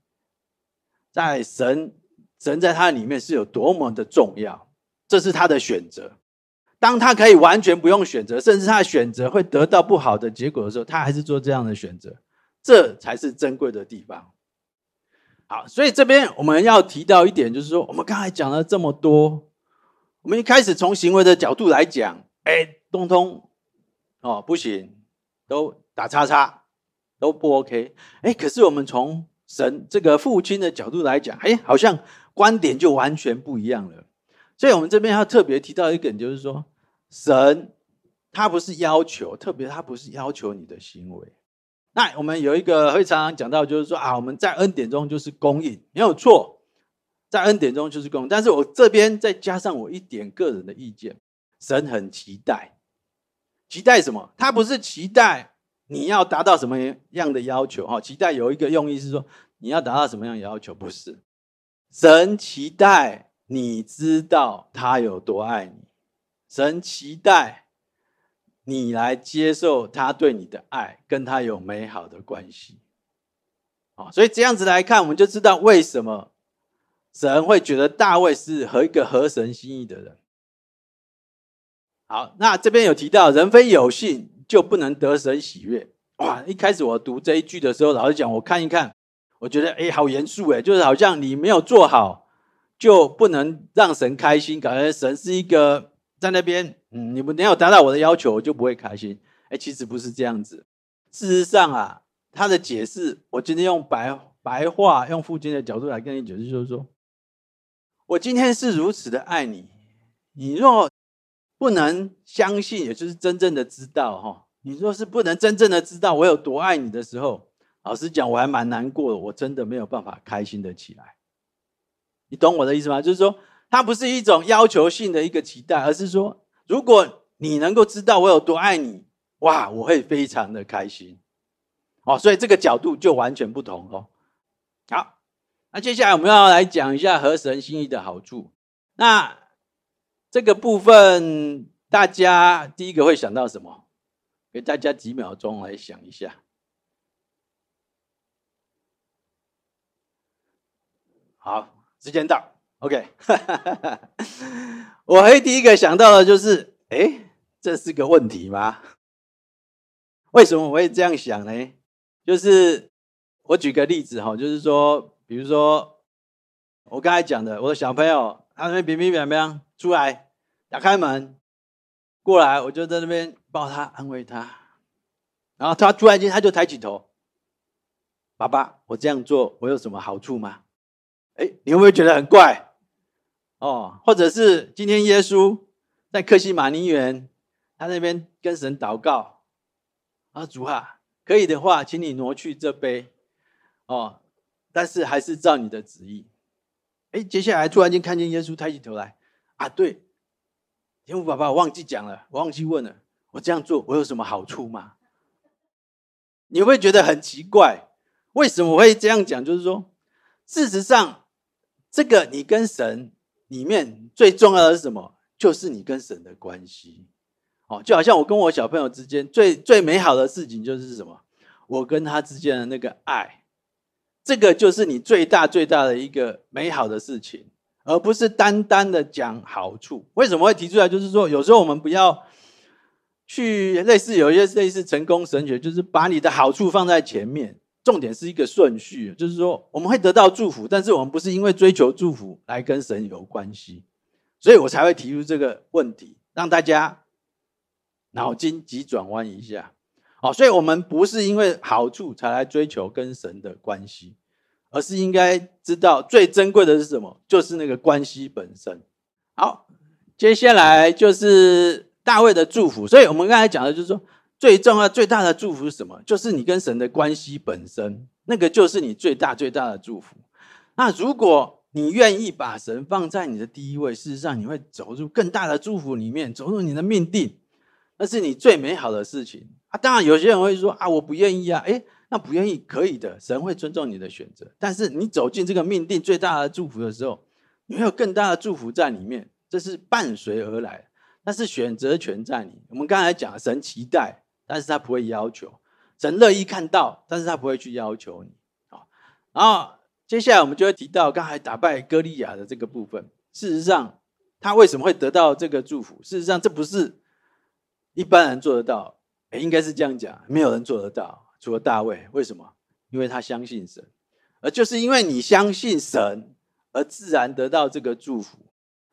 在神神在他里面是有多么的重要。这是他的选择。当他可以完全不用选择，甚至他的选择会得到不好的结果的时候，他还是做这样的选择，这才是珍贵的地方。好，所以这边我们要提到一点，就是说，我们刚才讲了这么多，我们一开始从行为的角度来讲，哎，通通哦不行，都打叉叉，都不 OK。哎，可是我们从神这个父亲的角度来讲，哎，好像观点就完全不一样了。所以，我们这边要特别提到一点，就是说，神他不是要求，特别他不是要求你的行为。那我们有一个会常常讲到，就是说啊，我们在恩典中就是供应，没有错，在恩典中就是供应。但是我这边再加上我一点个人的意见，神很期待，期待什么？他不是期待你要达到什么样的要求哈？期待有一个用意是说你要达到什么样的要求？不是，神期待。你知道他有多爱你，神期待你来接受他对你的爱，跟他有美好的关系。啊，所以这样子来看，我们就知道为什么神会觉得大卫是和一个合神心意的人。好，那这边有提到，人非有信就不能得神喜悦。哇，一开始我读这一句的时候，老实讲，我看一看，我觉得哎，好严肃哎，就是好像你没有做好。就不能让神开心，感觉神是一个在那边，嗯，你们没有达到我的要求，我就不会开心。哎，其实不是这样子。事实上啊，他的解释，我今天用白白话，用父亲的角度来跟你解释，就是说，我今天是如此的爱你，你若不能相信，也就是真正的知道哈，你若是不能真正的知道我有多爱你的时候，老实讲，我还蛮难过的，我真的没有办法开心的起来。你懂我的意思吗？就是说，它不是一种要求性的一个期待，而是说，如果你能够知道我有多爱你，哇，我会非常的开心。哦，所以这个角度就完全不同哦。好，那接下来我们要来讲一下合神心意的好处。那这个部分，大家第一个会想到什么？给大家几秒钟来想一下。好。时间到，OK。我会第一个想到的就是，哎，这是个问题吗？为什么我会这样想呢？就是我举个例子哈，就是说，比如说我刚才讲的，我的小朋友他那边乒乒乓乓出来，打开门过来，我就在那边抱他安慰他，然后他突然间他就抬起头，爸爸，我这样做我有什么好处吗？哎，你会不会觉得很怪？哦，或者是今天耶稣在克西马尼园，他那边跟神祷告，啊，主啊，可以的话，请你挪去这杯，哦，但是还是照你的旨意。哎，接下来突然间看见耶稣抬起头来，啊，对，天父爸爸，我忘记讲了，我忘记问了，我这样做我有什么好处吗？你会觉得很奇怪，为什么会这样讲？就是说，事实上，这个你跟神里面最重要的是什么？就是你跟神的关系。哦，就好像我跟我小朋友之间最最美好的事情就是什么？我跟他之间的那个爱，这个就是你最大最大的一个美好的事情，而不是单单的讲好处。为什么会提出来？就是说，有时候我们不要去类似有一些类似成功神学，就是把你的好处放在前面，重点是一个顺序。就是说，我们会得到祝福，但是我们不是因为追求祝福来跟神有关系，所以我才会提出这个问题，让大家。脑筋急转弯一下，好，所以我们不是因为好处才来追求跟神的关系，而是应该知道最珍贵的是什么，就是那个关系本身。好，接下来就是大卫的祝福。所以我们刚才讲的就是说，最重要、最大的祝福是什么？就是你跟神的关系本身，那个就是你最大、最大的祝福。那如果你愿意把神放在你的第一位，事实上你会走入更大的祝福里面，走入你的命定。那是你最美好的事情啊！当然，有些人会说啊，我不愿意啊。诶，那不愿意可以的，神会尊重你的选择。但是你走进这个命定最大的祝福的时候，你会有更大的祝福在里面，这是伴随而来。但是选择权在你。我们刚才讲，神期待，但是他不会要求；神乐意看到，但是他不会去要求你。啊，然后接下来我们就会提到刚才打败歌利亚的这个部分。事实上，他为什么会得到这个祝福？事实上，这不是。一般人做得到，诶，应该是这样讲，没有人做得到，除了大卫。为什么？因为他相信神，而就是因为你相信神，而自然得到这个祝福。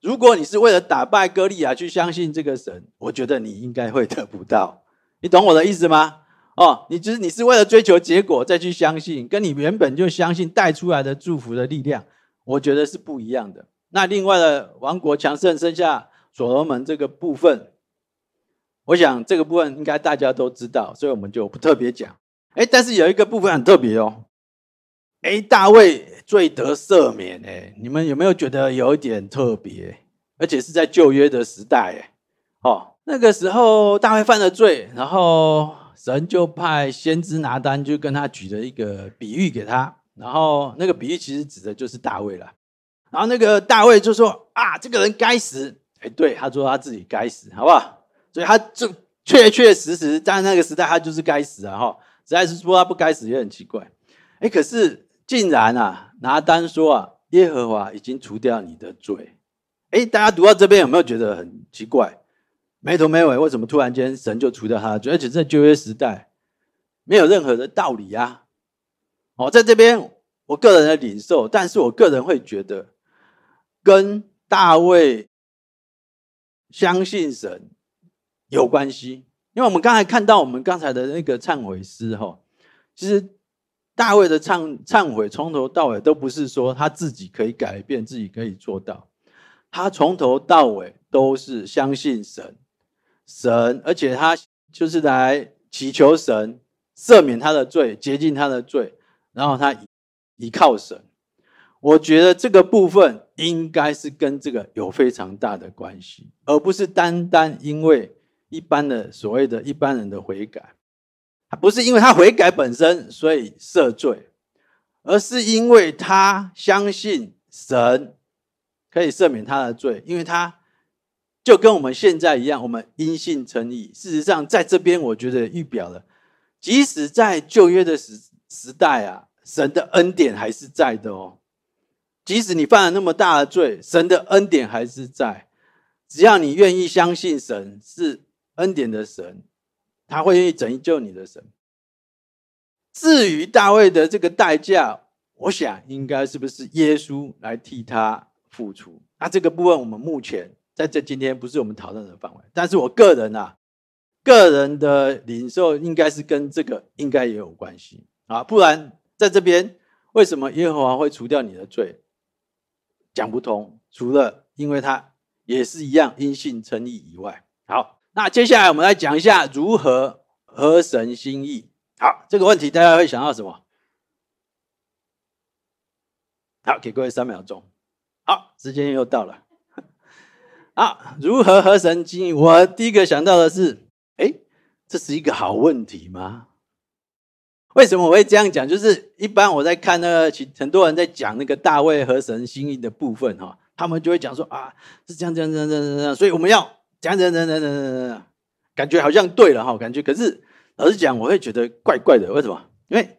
如果你是为了打败歌利亚去相信这个神，我觉得你应该会得不到。你懂我的意思吗？哦，你就是你是为了追求结果再去相信，跟你原本就相信带出来的祝福的力量，我觉得是不一样的。那另外的王国强盛，剩下所罗门这个部分。我想这个部分应该大家都知道，所以我们就不特别讲。哎，但是有一个部分很特别哦。哎，大卫罪得赦免，哎，你们有没有觉得有一点特别？而且是在旧约的时代，哎，哦，那个时候大卫犯了罪，然后神就派先知拿单就跟他举了一个比喻给他，然后那个比喻其实指的就是大卫了。然后那个大卫就说：“啊，这个人该死。”哎，对，他说他自己该死，好不好？所以他就确确实实在那个时代，他就是该死啊！哈，实在是说他不该死也很奇怪。哎，可是竟然啊，拿单说啊，耶和华已经除掉你的罪。哎，大家读到这边有没有觉得很奇怪？没头没尾，为什么突然间神就除掉他？而且在旧约时代没有任何的道理啊！哦，在这边我个人的领受，但是我个人会觉得跟大卫相信神。有关系，因为我们刚才看到我们刚才的那个忏悔诗哈，其实大卫的忏忏悔从头到尾都不是说他自己可以改变，自己可以做到，他从头到尾都是相信神，神，而且他就是来祈求神赦免他的罪，洁净他的罪，然后他依靠神。我觉得这个部分应该是跟这个有非常大的关系，而不是单单因为。一般的所谓的一般人的悔改，不是因为他悔改本身所以赦罪，而是因为他相信神可以赦免他的罪，因为他就跟我们现在一样，我们因信称义。事实上，在这边我觉得预表了，即使在旧约的时时代啊，神的恩典还是在的哦。即使你犯了那么大的罪，神的恩典还是在，只要你愿意相信神是。恩典的神，他会愿意拯救你的神。至于大卫的这个代价，我想应该是不是耶稣来替他付出？那这个部分我们目前在这今天不是我们讨论的范围。但是我个人啊，个人的领受应该是跟这个应该也有关系啊，不然在这边为什么耶和华会除掉你的罪？讲不通。除了因为他也是一样因信称义以外，好。那接下来我们来讲一下如何合神心意？好，这个问题大家会想到什么？好，给各位三秒钟。好，时间又到了。好，如何合神心意？我第一个想到的是，哎，这是一个好问题吗？为什么我会这样讲？就是一般我在看那个，很多人在讲那个大卫合神心意的部分哈，他们就会讲说啊，是这样这样这样这样这样，所以我们要这样这样这样这样这样，感觉好像对了哈，感觉可是老实讲，我会觉得怪怪的。为什么？因为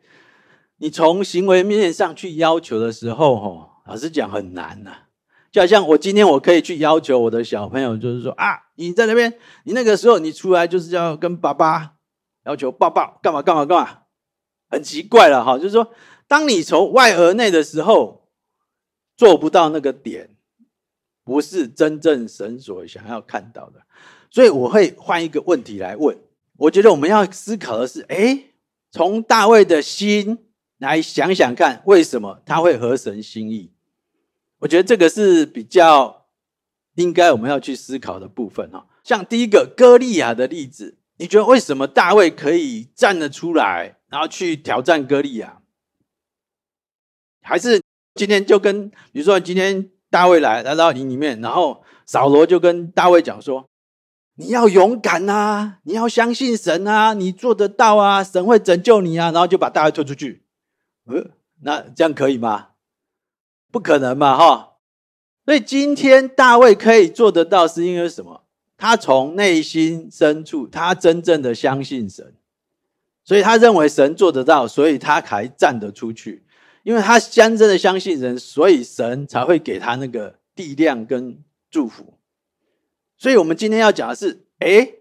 你从行为面上去要求的时候，哈，老实讲很难呐。就好像我今天我可以去要求我的小朋友，就是说啊，你在那边，你那个时候你出来就是要跟爸爸要求抱抱，干嘛干嘛干嘛。很奇怪了哈，就是说，当你从外而内的时候，做不到那个点，不是真正神所想要看到的。所以我会换一个问题来问，我觉得我们要思考的是，诶，从大卫的心来想想看，为什么他会合神心意？我觉得这个是比较应该我们要去思考的部分哈。像第一个歌利亚的例子，你觉得为什么大卫可以站得出来？然后去挑战歌利亚，还是今天就跟比如说今天大卫来来到营里面，然后扫罗就跟大卫讲说：“你要勇敢啊，你要相信神啊，你做得到啊，神会拯救你啊。”然后就把大卫推出去。呃，那这样可以吗？不可能嘛，哈！所以今天大卫可以做得到，是因为什么？他从内心深处，他真正的相信神。所以他认为神做得到，所以他才站得出去。因为他真正的相信神，所以神才会给他那个力量跟祝福。所以我们今天要讲的是：诶，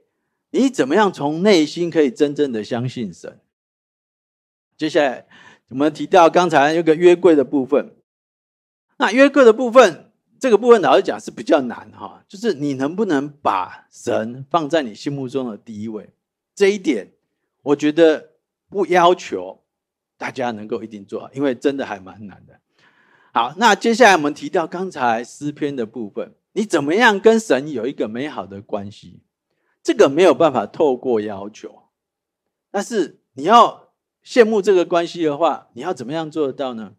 你怎么样从内心可以真正的相信神？接下来我们提到刚才有个约柜的部分。那约柜的部分，这个部分老实讲是比较难哈，就是你能不能把神放在你心目中的第一位？这一点。我觉得不要求大家能够一定做好，因为真的还蛮难的。好，那接下来我们提到刚才诗篇的部分，你怎么样跟神有一个美好的关系？这个没有办法透过要求，但是你要羡慕这个关系的话，你要怎么样做得到呢？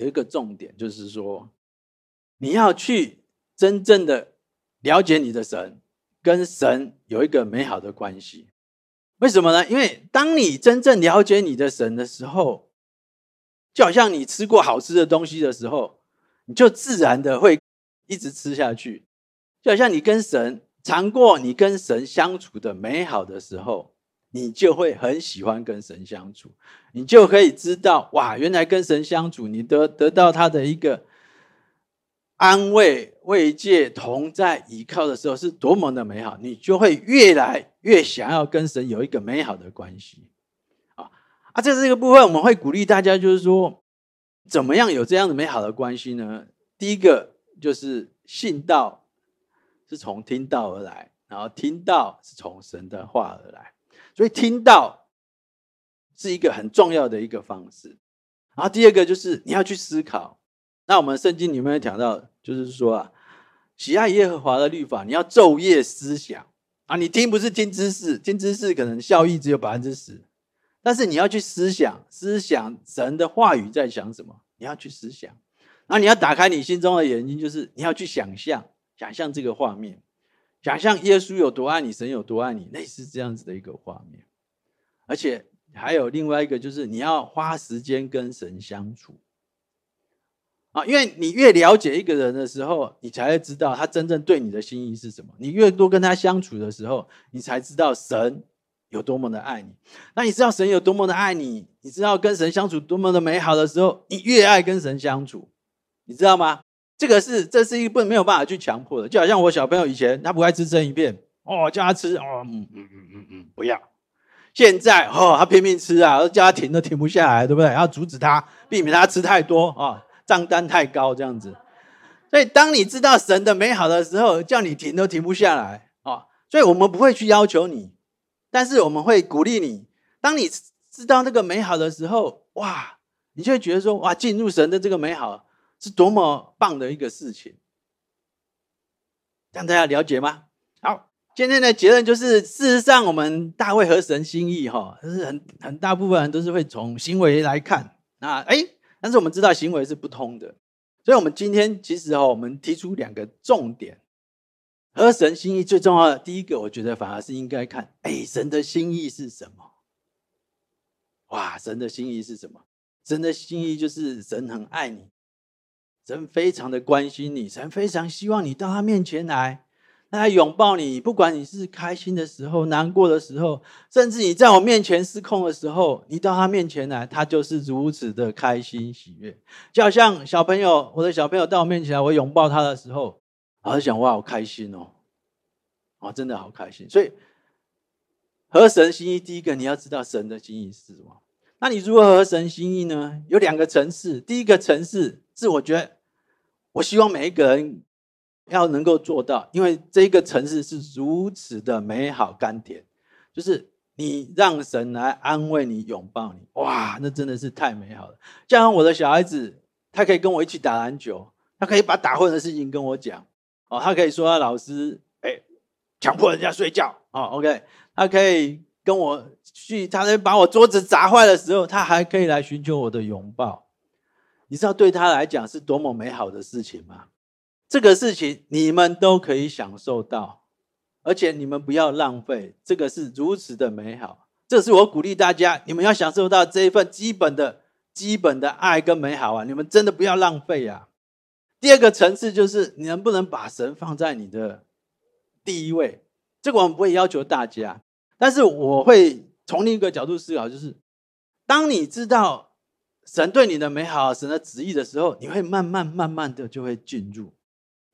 有一个重点就是说，你要去真正的了解你的神，跟神有一个美好的关系。为什么呢？因为当你真正了解你的神的时候，就好像你吃过好吃的东西的时候，你就自然的会一直吃下去。就好像你跟神尝过你跟神相处的美好的时候，你就会很喜欢跟神相处。你就可以知道，哇，原来跟神相处，你得得到他的一个安慰、慰藉、同在、依靠的时候，是多么的美好。你就会越来。越想要跟神有一个美好的关系，啊啊，这是一个部分，我们会鼓励大家，就是说，怎么样有这样的美好的关系呢？第一个就是信道是从听道而来，然后听到是从神的话而来，所以听到是一个很重要的一个方式。然后第二个就是你要去思考，那我们圣经里面讲到，就是说啊，喜爱耶和华的律法，你要昼夜思想。啊，你听不是听知识，听知识可能效益只有百分之十，但是你要去思想，思想神的话语在想什么，你要去思想，那你要打开你心中的眼睛，就是你要去想象，想象这个画面，想象耶稣有多爱你，神有多爱你，类似这样子的一个画面，而且还有另外一个，就是你要花时间跟神相处。啊，因为你越了解一个人的时候，你才会知道他真正对你的心意是什么。你越多跟他相处的时候，你才知道神有多么的爱你。那你知道神有多么的爱你，你知道跟神相处多么的美好的时候，你越爱跟神相处，你知道吗？这个是这是一个不没有办法去强迫的。就好像我小朋友以前他不爱吃生鱼片，哦，叫他吃，哦，嗯嗯嗯嗯嗯，不要。现在哦，他拼命吃啊，叫他停都停不下来，对不对？要阻止他，避免他吃太多啊。哦账单太高，这样子，所以当你知道神的美好的时候，叫你停都停不下来啊！所以我们不会去要求你，但是我们会鼓励你。当你知道那个美好的时候，哇，你就会觉得说，哇，进入神的这个美好是多么棒的一个事情。让大家了解吗？今天的结论就是，事实上我们大卫合神心意哈，就是很很大部分人都是会从行为来看啊，哎，但是我们知道行为是不通的，所以我们今天其实哈，我们提出两个重点，合神心意最重要的第一个，我觉得反而是应该看，哎，神的心意是什么？哇，神的心意是什么？神的心意就是神很爱你，神非常的关心你，神非常希望你到他面前来。他拥抱你，不管你是开心的时候、难过的时候，甚至你在我面前失控的时候，你到他面前来，他就是如此的开心喜悦。就好像小朋友，我的小朋友到我面前来，我拥抱他的时候，我就想哇，好开心哦，哦，真的好开心。所以合神心意，第一个你要知道神的心意是什么。那你如何合神心意呢？有两个层次，第一个层次是我觉得，我希望每一个人。要能够做到，因为这个城市是如此的美好甘甜，就是你让神来安慰你、拥抱你，哇，那真的是太美好了。就像我的小孩子，他可以跟我一起打篮球，他可以把打混的事情跟我讲，哦，他可以说他老师，哎，强迫人家睡觉，哦，OK，他可以跟我去，他在把我桌子砸坏的时候，他还可以来寻求我的拥抱。你知道对他来讲是多么美好的事情吗？这个事情你们都可以享受到，而且你们不要浪费，这个是如此的美好。这是我鼓励大家，你们要享受到这一份基本的、基本的爱跟美好啊！你们真的不要浪费啊！第二个层次就是，你能不能把神放在你的第一位？这个我们不会要求大家，但是我会从另一个角度思考，就是当你知道神对你的美好、神的旨意的时候，你会慢慢、慢慢的就会进入。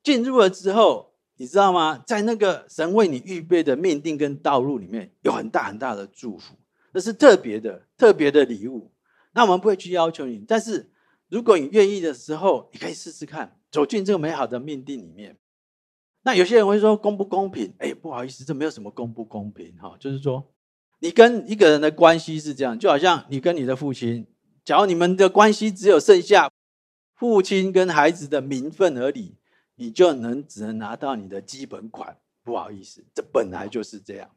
进入了之后，你知道吗？在那个神为你预备的命定跟道路里面，有很大很大的祝福，那是特别的、特别的礼物。那我们不会去要求你，但是如果你愿意的时候，你可以试试看走进这个美好的命定里面。那有些人会说公不公平？哎，不好意思，这没有什么公不公平哈，就是说你跟一个人的关系是这样，就好像你跟你的父亲，假如你们的关系只有剩下父亲跟孩子的名分而已。你就能只能拿到你的基本款，不好意思，这本来就是这样。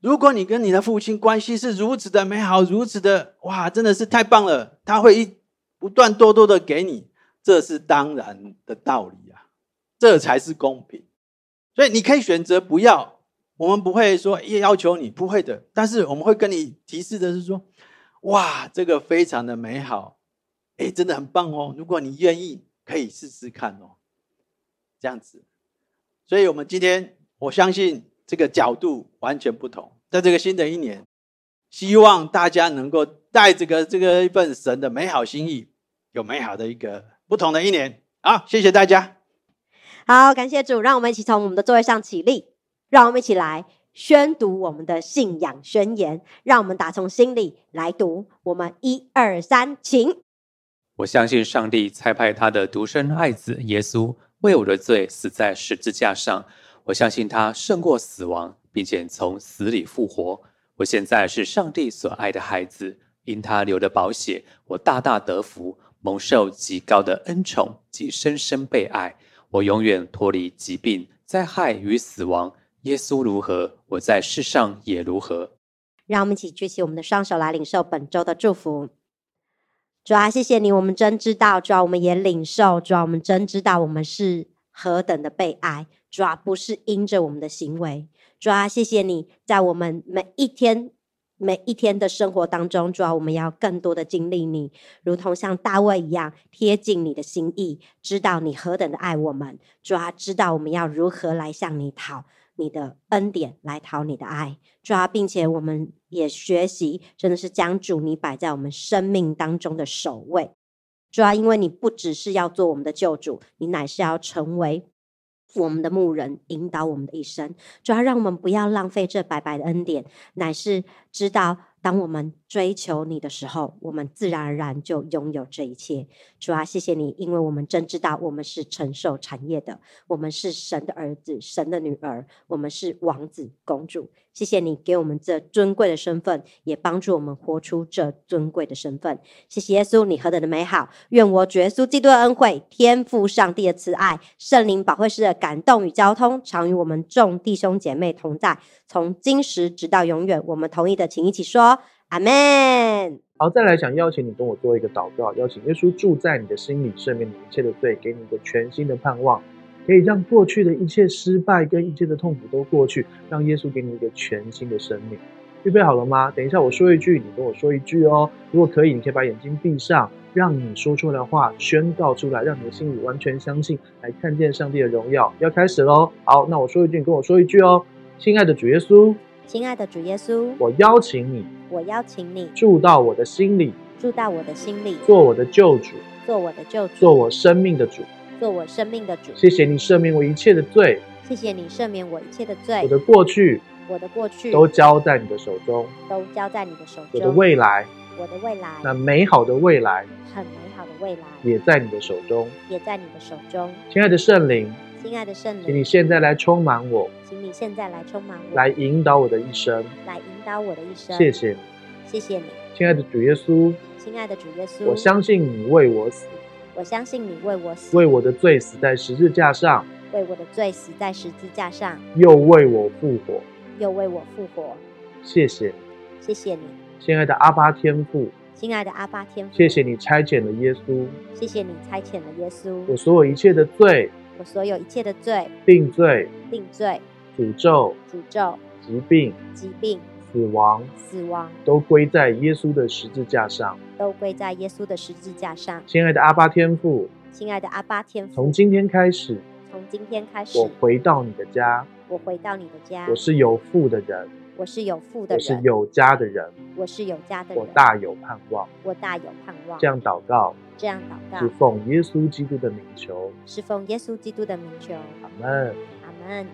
如果你跟你的父亲关系是如此的美好，如此的哇，真的是太棒了，他会一不断多多的给你，这是当然的道理啊，这才是公平。所以你可以选择不要，我们不会说也要求你，不会的。但是我们会跟你提示的是说，哇，这个非常的美好，哎，真的很棒哦。如果你愿意，可以试试看哦。这样子，所以我们今天我相信这个角度完全不同。在这个新的一年，希望大家能够带这个这个一份神的美好心意，有美好的一个不同的一年。好，谢谢大家。好，感谢主，让我们一起从我们的座位上起立，让我们一起来宣读我们的信仰宣言。让我们打从心里来读。我们一二三，请。我相信上帝差派他的独生爱子耶稣。为我的罪死在十字架上，我相信他胜过死亡，并且从死里复活。我现在是上帝所爱的孩子，因他流的宝血，我大大得福，蒙受极高的恩宠及深深被爱。我永远脱离疾病、灾害与死亡。耶稣如何，我在世上也如何。让我们一起举起我们的双手来领受本周的祝福。主啊，谢谢你，我们真知道；主啊，我们也领受；主啊，我们真知道我们是何等的被爱；主啊，不是因着我们的行为；主啊，谢谢你在我们每一天每一天的生活当中；主啊，我们要更多的经历你，如同像大卫一样贴近你的心意，知道你何等的爱我们；主啊，知道我们要如何来向你讨。你的恩典来讨你的爱，主啊，并且我们也学习，真的是将主你摆在我们生命当中的首位，主啊，因为你不只是要做我们的救主，你乃是要成为我们的牧人，引导我们的一生。主要，让我们不要浪费这白白的恩典，乃是知道当我们追求你的时候，我们自然而然就拥有这一切。主啊，谢谢你，因为我们真知道我们是承受产业的，我们是神的儿子、神的女儿，我们是王子公主。谢谢你给我们这尊贵的身份，也帮助我们活出这尊贵的身份。谢谢耶稣，你何等的美好！愿我主耶稣基督的恩惠、天父上帝的慈爱、圣灵保惠师的感动与交通，常与我们众弟兄姐妹同在，从今时直到永远。我们同意的，请一起说。阿门。好，再来想邀请你跟我做一个祷告，邀请耶稣住在你的心里，赦免你一切的罪，给你一个全新的盼望，可以让过去的一切失败跟一切的痛苦都过去，让耶稣给你一个全新的生命。预备好了吗？等一下我说一句，你跟我说一句哦。如果可以，你可以把眼睛闭上，让你说出来的话宣告出来，让你的心里完全相信，来看见上帝的荣耀。要开始喽！好，那我说一句，你跟我说一句哦。亲爱的主耶稣。亲爱的主耶稣，我邀请你，我邀请你住到我的心里，住到我的心里，做我的救主，做我的救主，做我生命的主，做我生命的主。谢谢你赦免我一切的罪，谢谢你赦免我一切的罪。我的过去，我的过去都交在你的手中，都交在你的手中。我的未来，我的未来，那美好的未来，很美好的未来，也在你的手中，也在你的手中。亲爱的圣灵。亲爱的圣灵，请你现在来充满我，请你现在来充满我，来引导我的一生，来引导我的一生。谢谢。你，谢谢你，亲爱的主耶稣，亲爱的主耶稣，我相信你为我死，我相信你为我死，为我的罪死在十字架上，为我的罪死在十字架上，又为我复活，又为我复活。谢谢，谢谢你，亲爱的阿巴天父，亲爱的阿巴天父，谢谢你差遣了耶稣，谢谢你差遣了耶稣，我所有一切的罪。我所有一切的罪、定罪、定罪、诅咒、诅咒、疾病、疾病、死亡、死亡，都归在耶稣的十字架上，都归在耶稣的十字架上。亲爱的阿巴天父，亲爱的阿巴天父，从今天开始，从今天开始，我回到你的家，我回到你的家，我是有父的人。我是有父的人，我是有家的人，我是有家的人，我大有盼望，我大有盼望。这样祷告，这样祷告，是奉耶稣基督的名求，是奉耶稣基督的名求。阿门，阿门。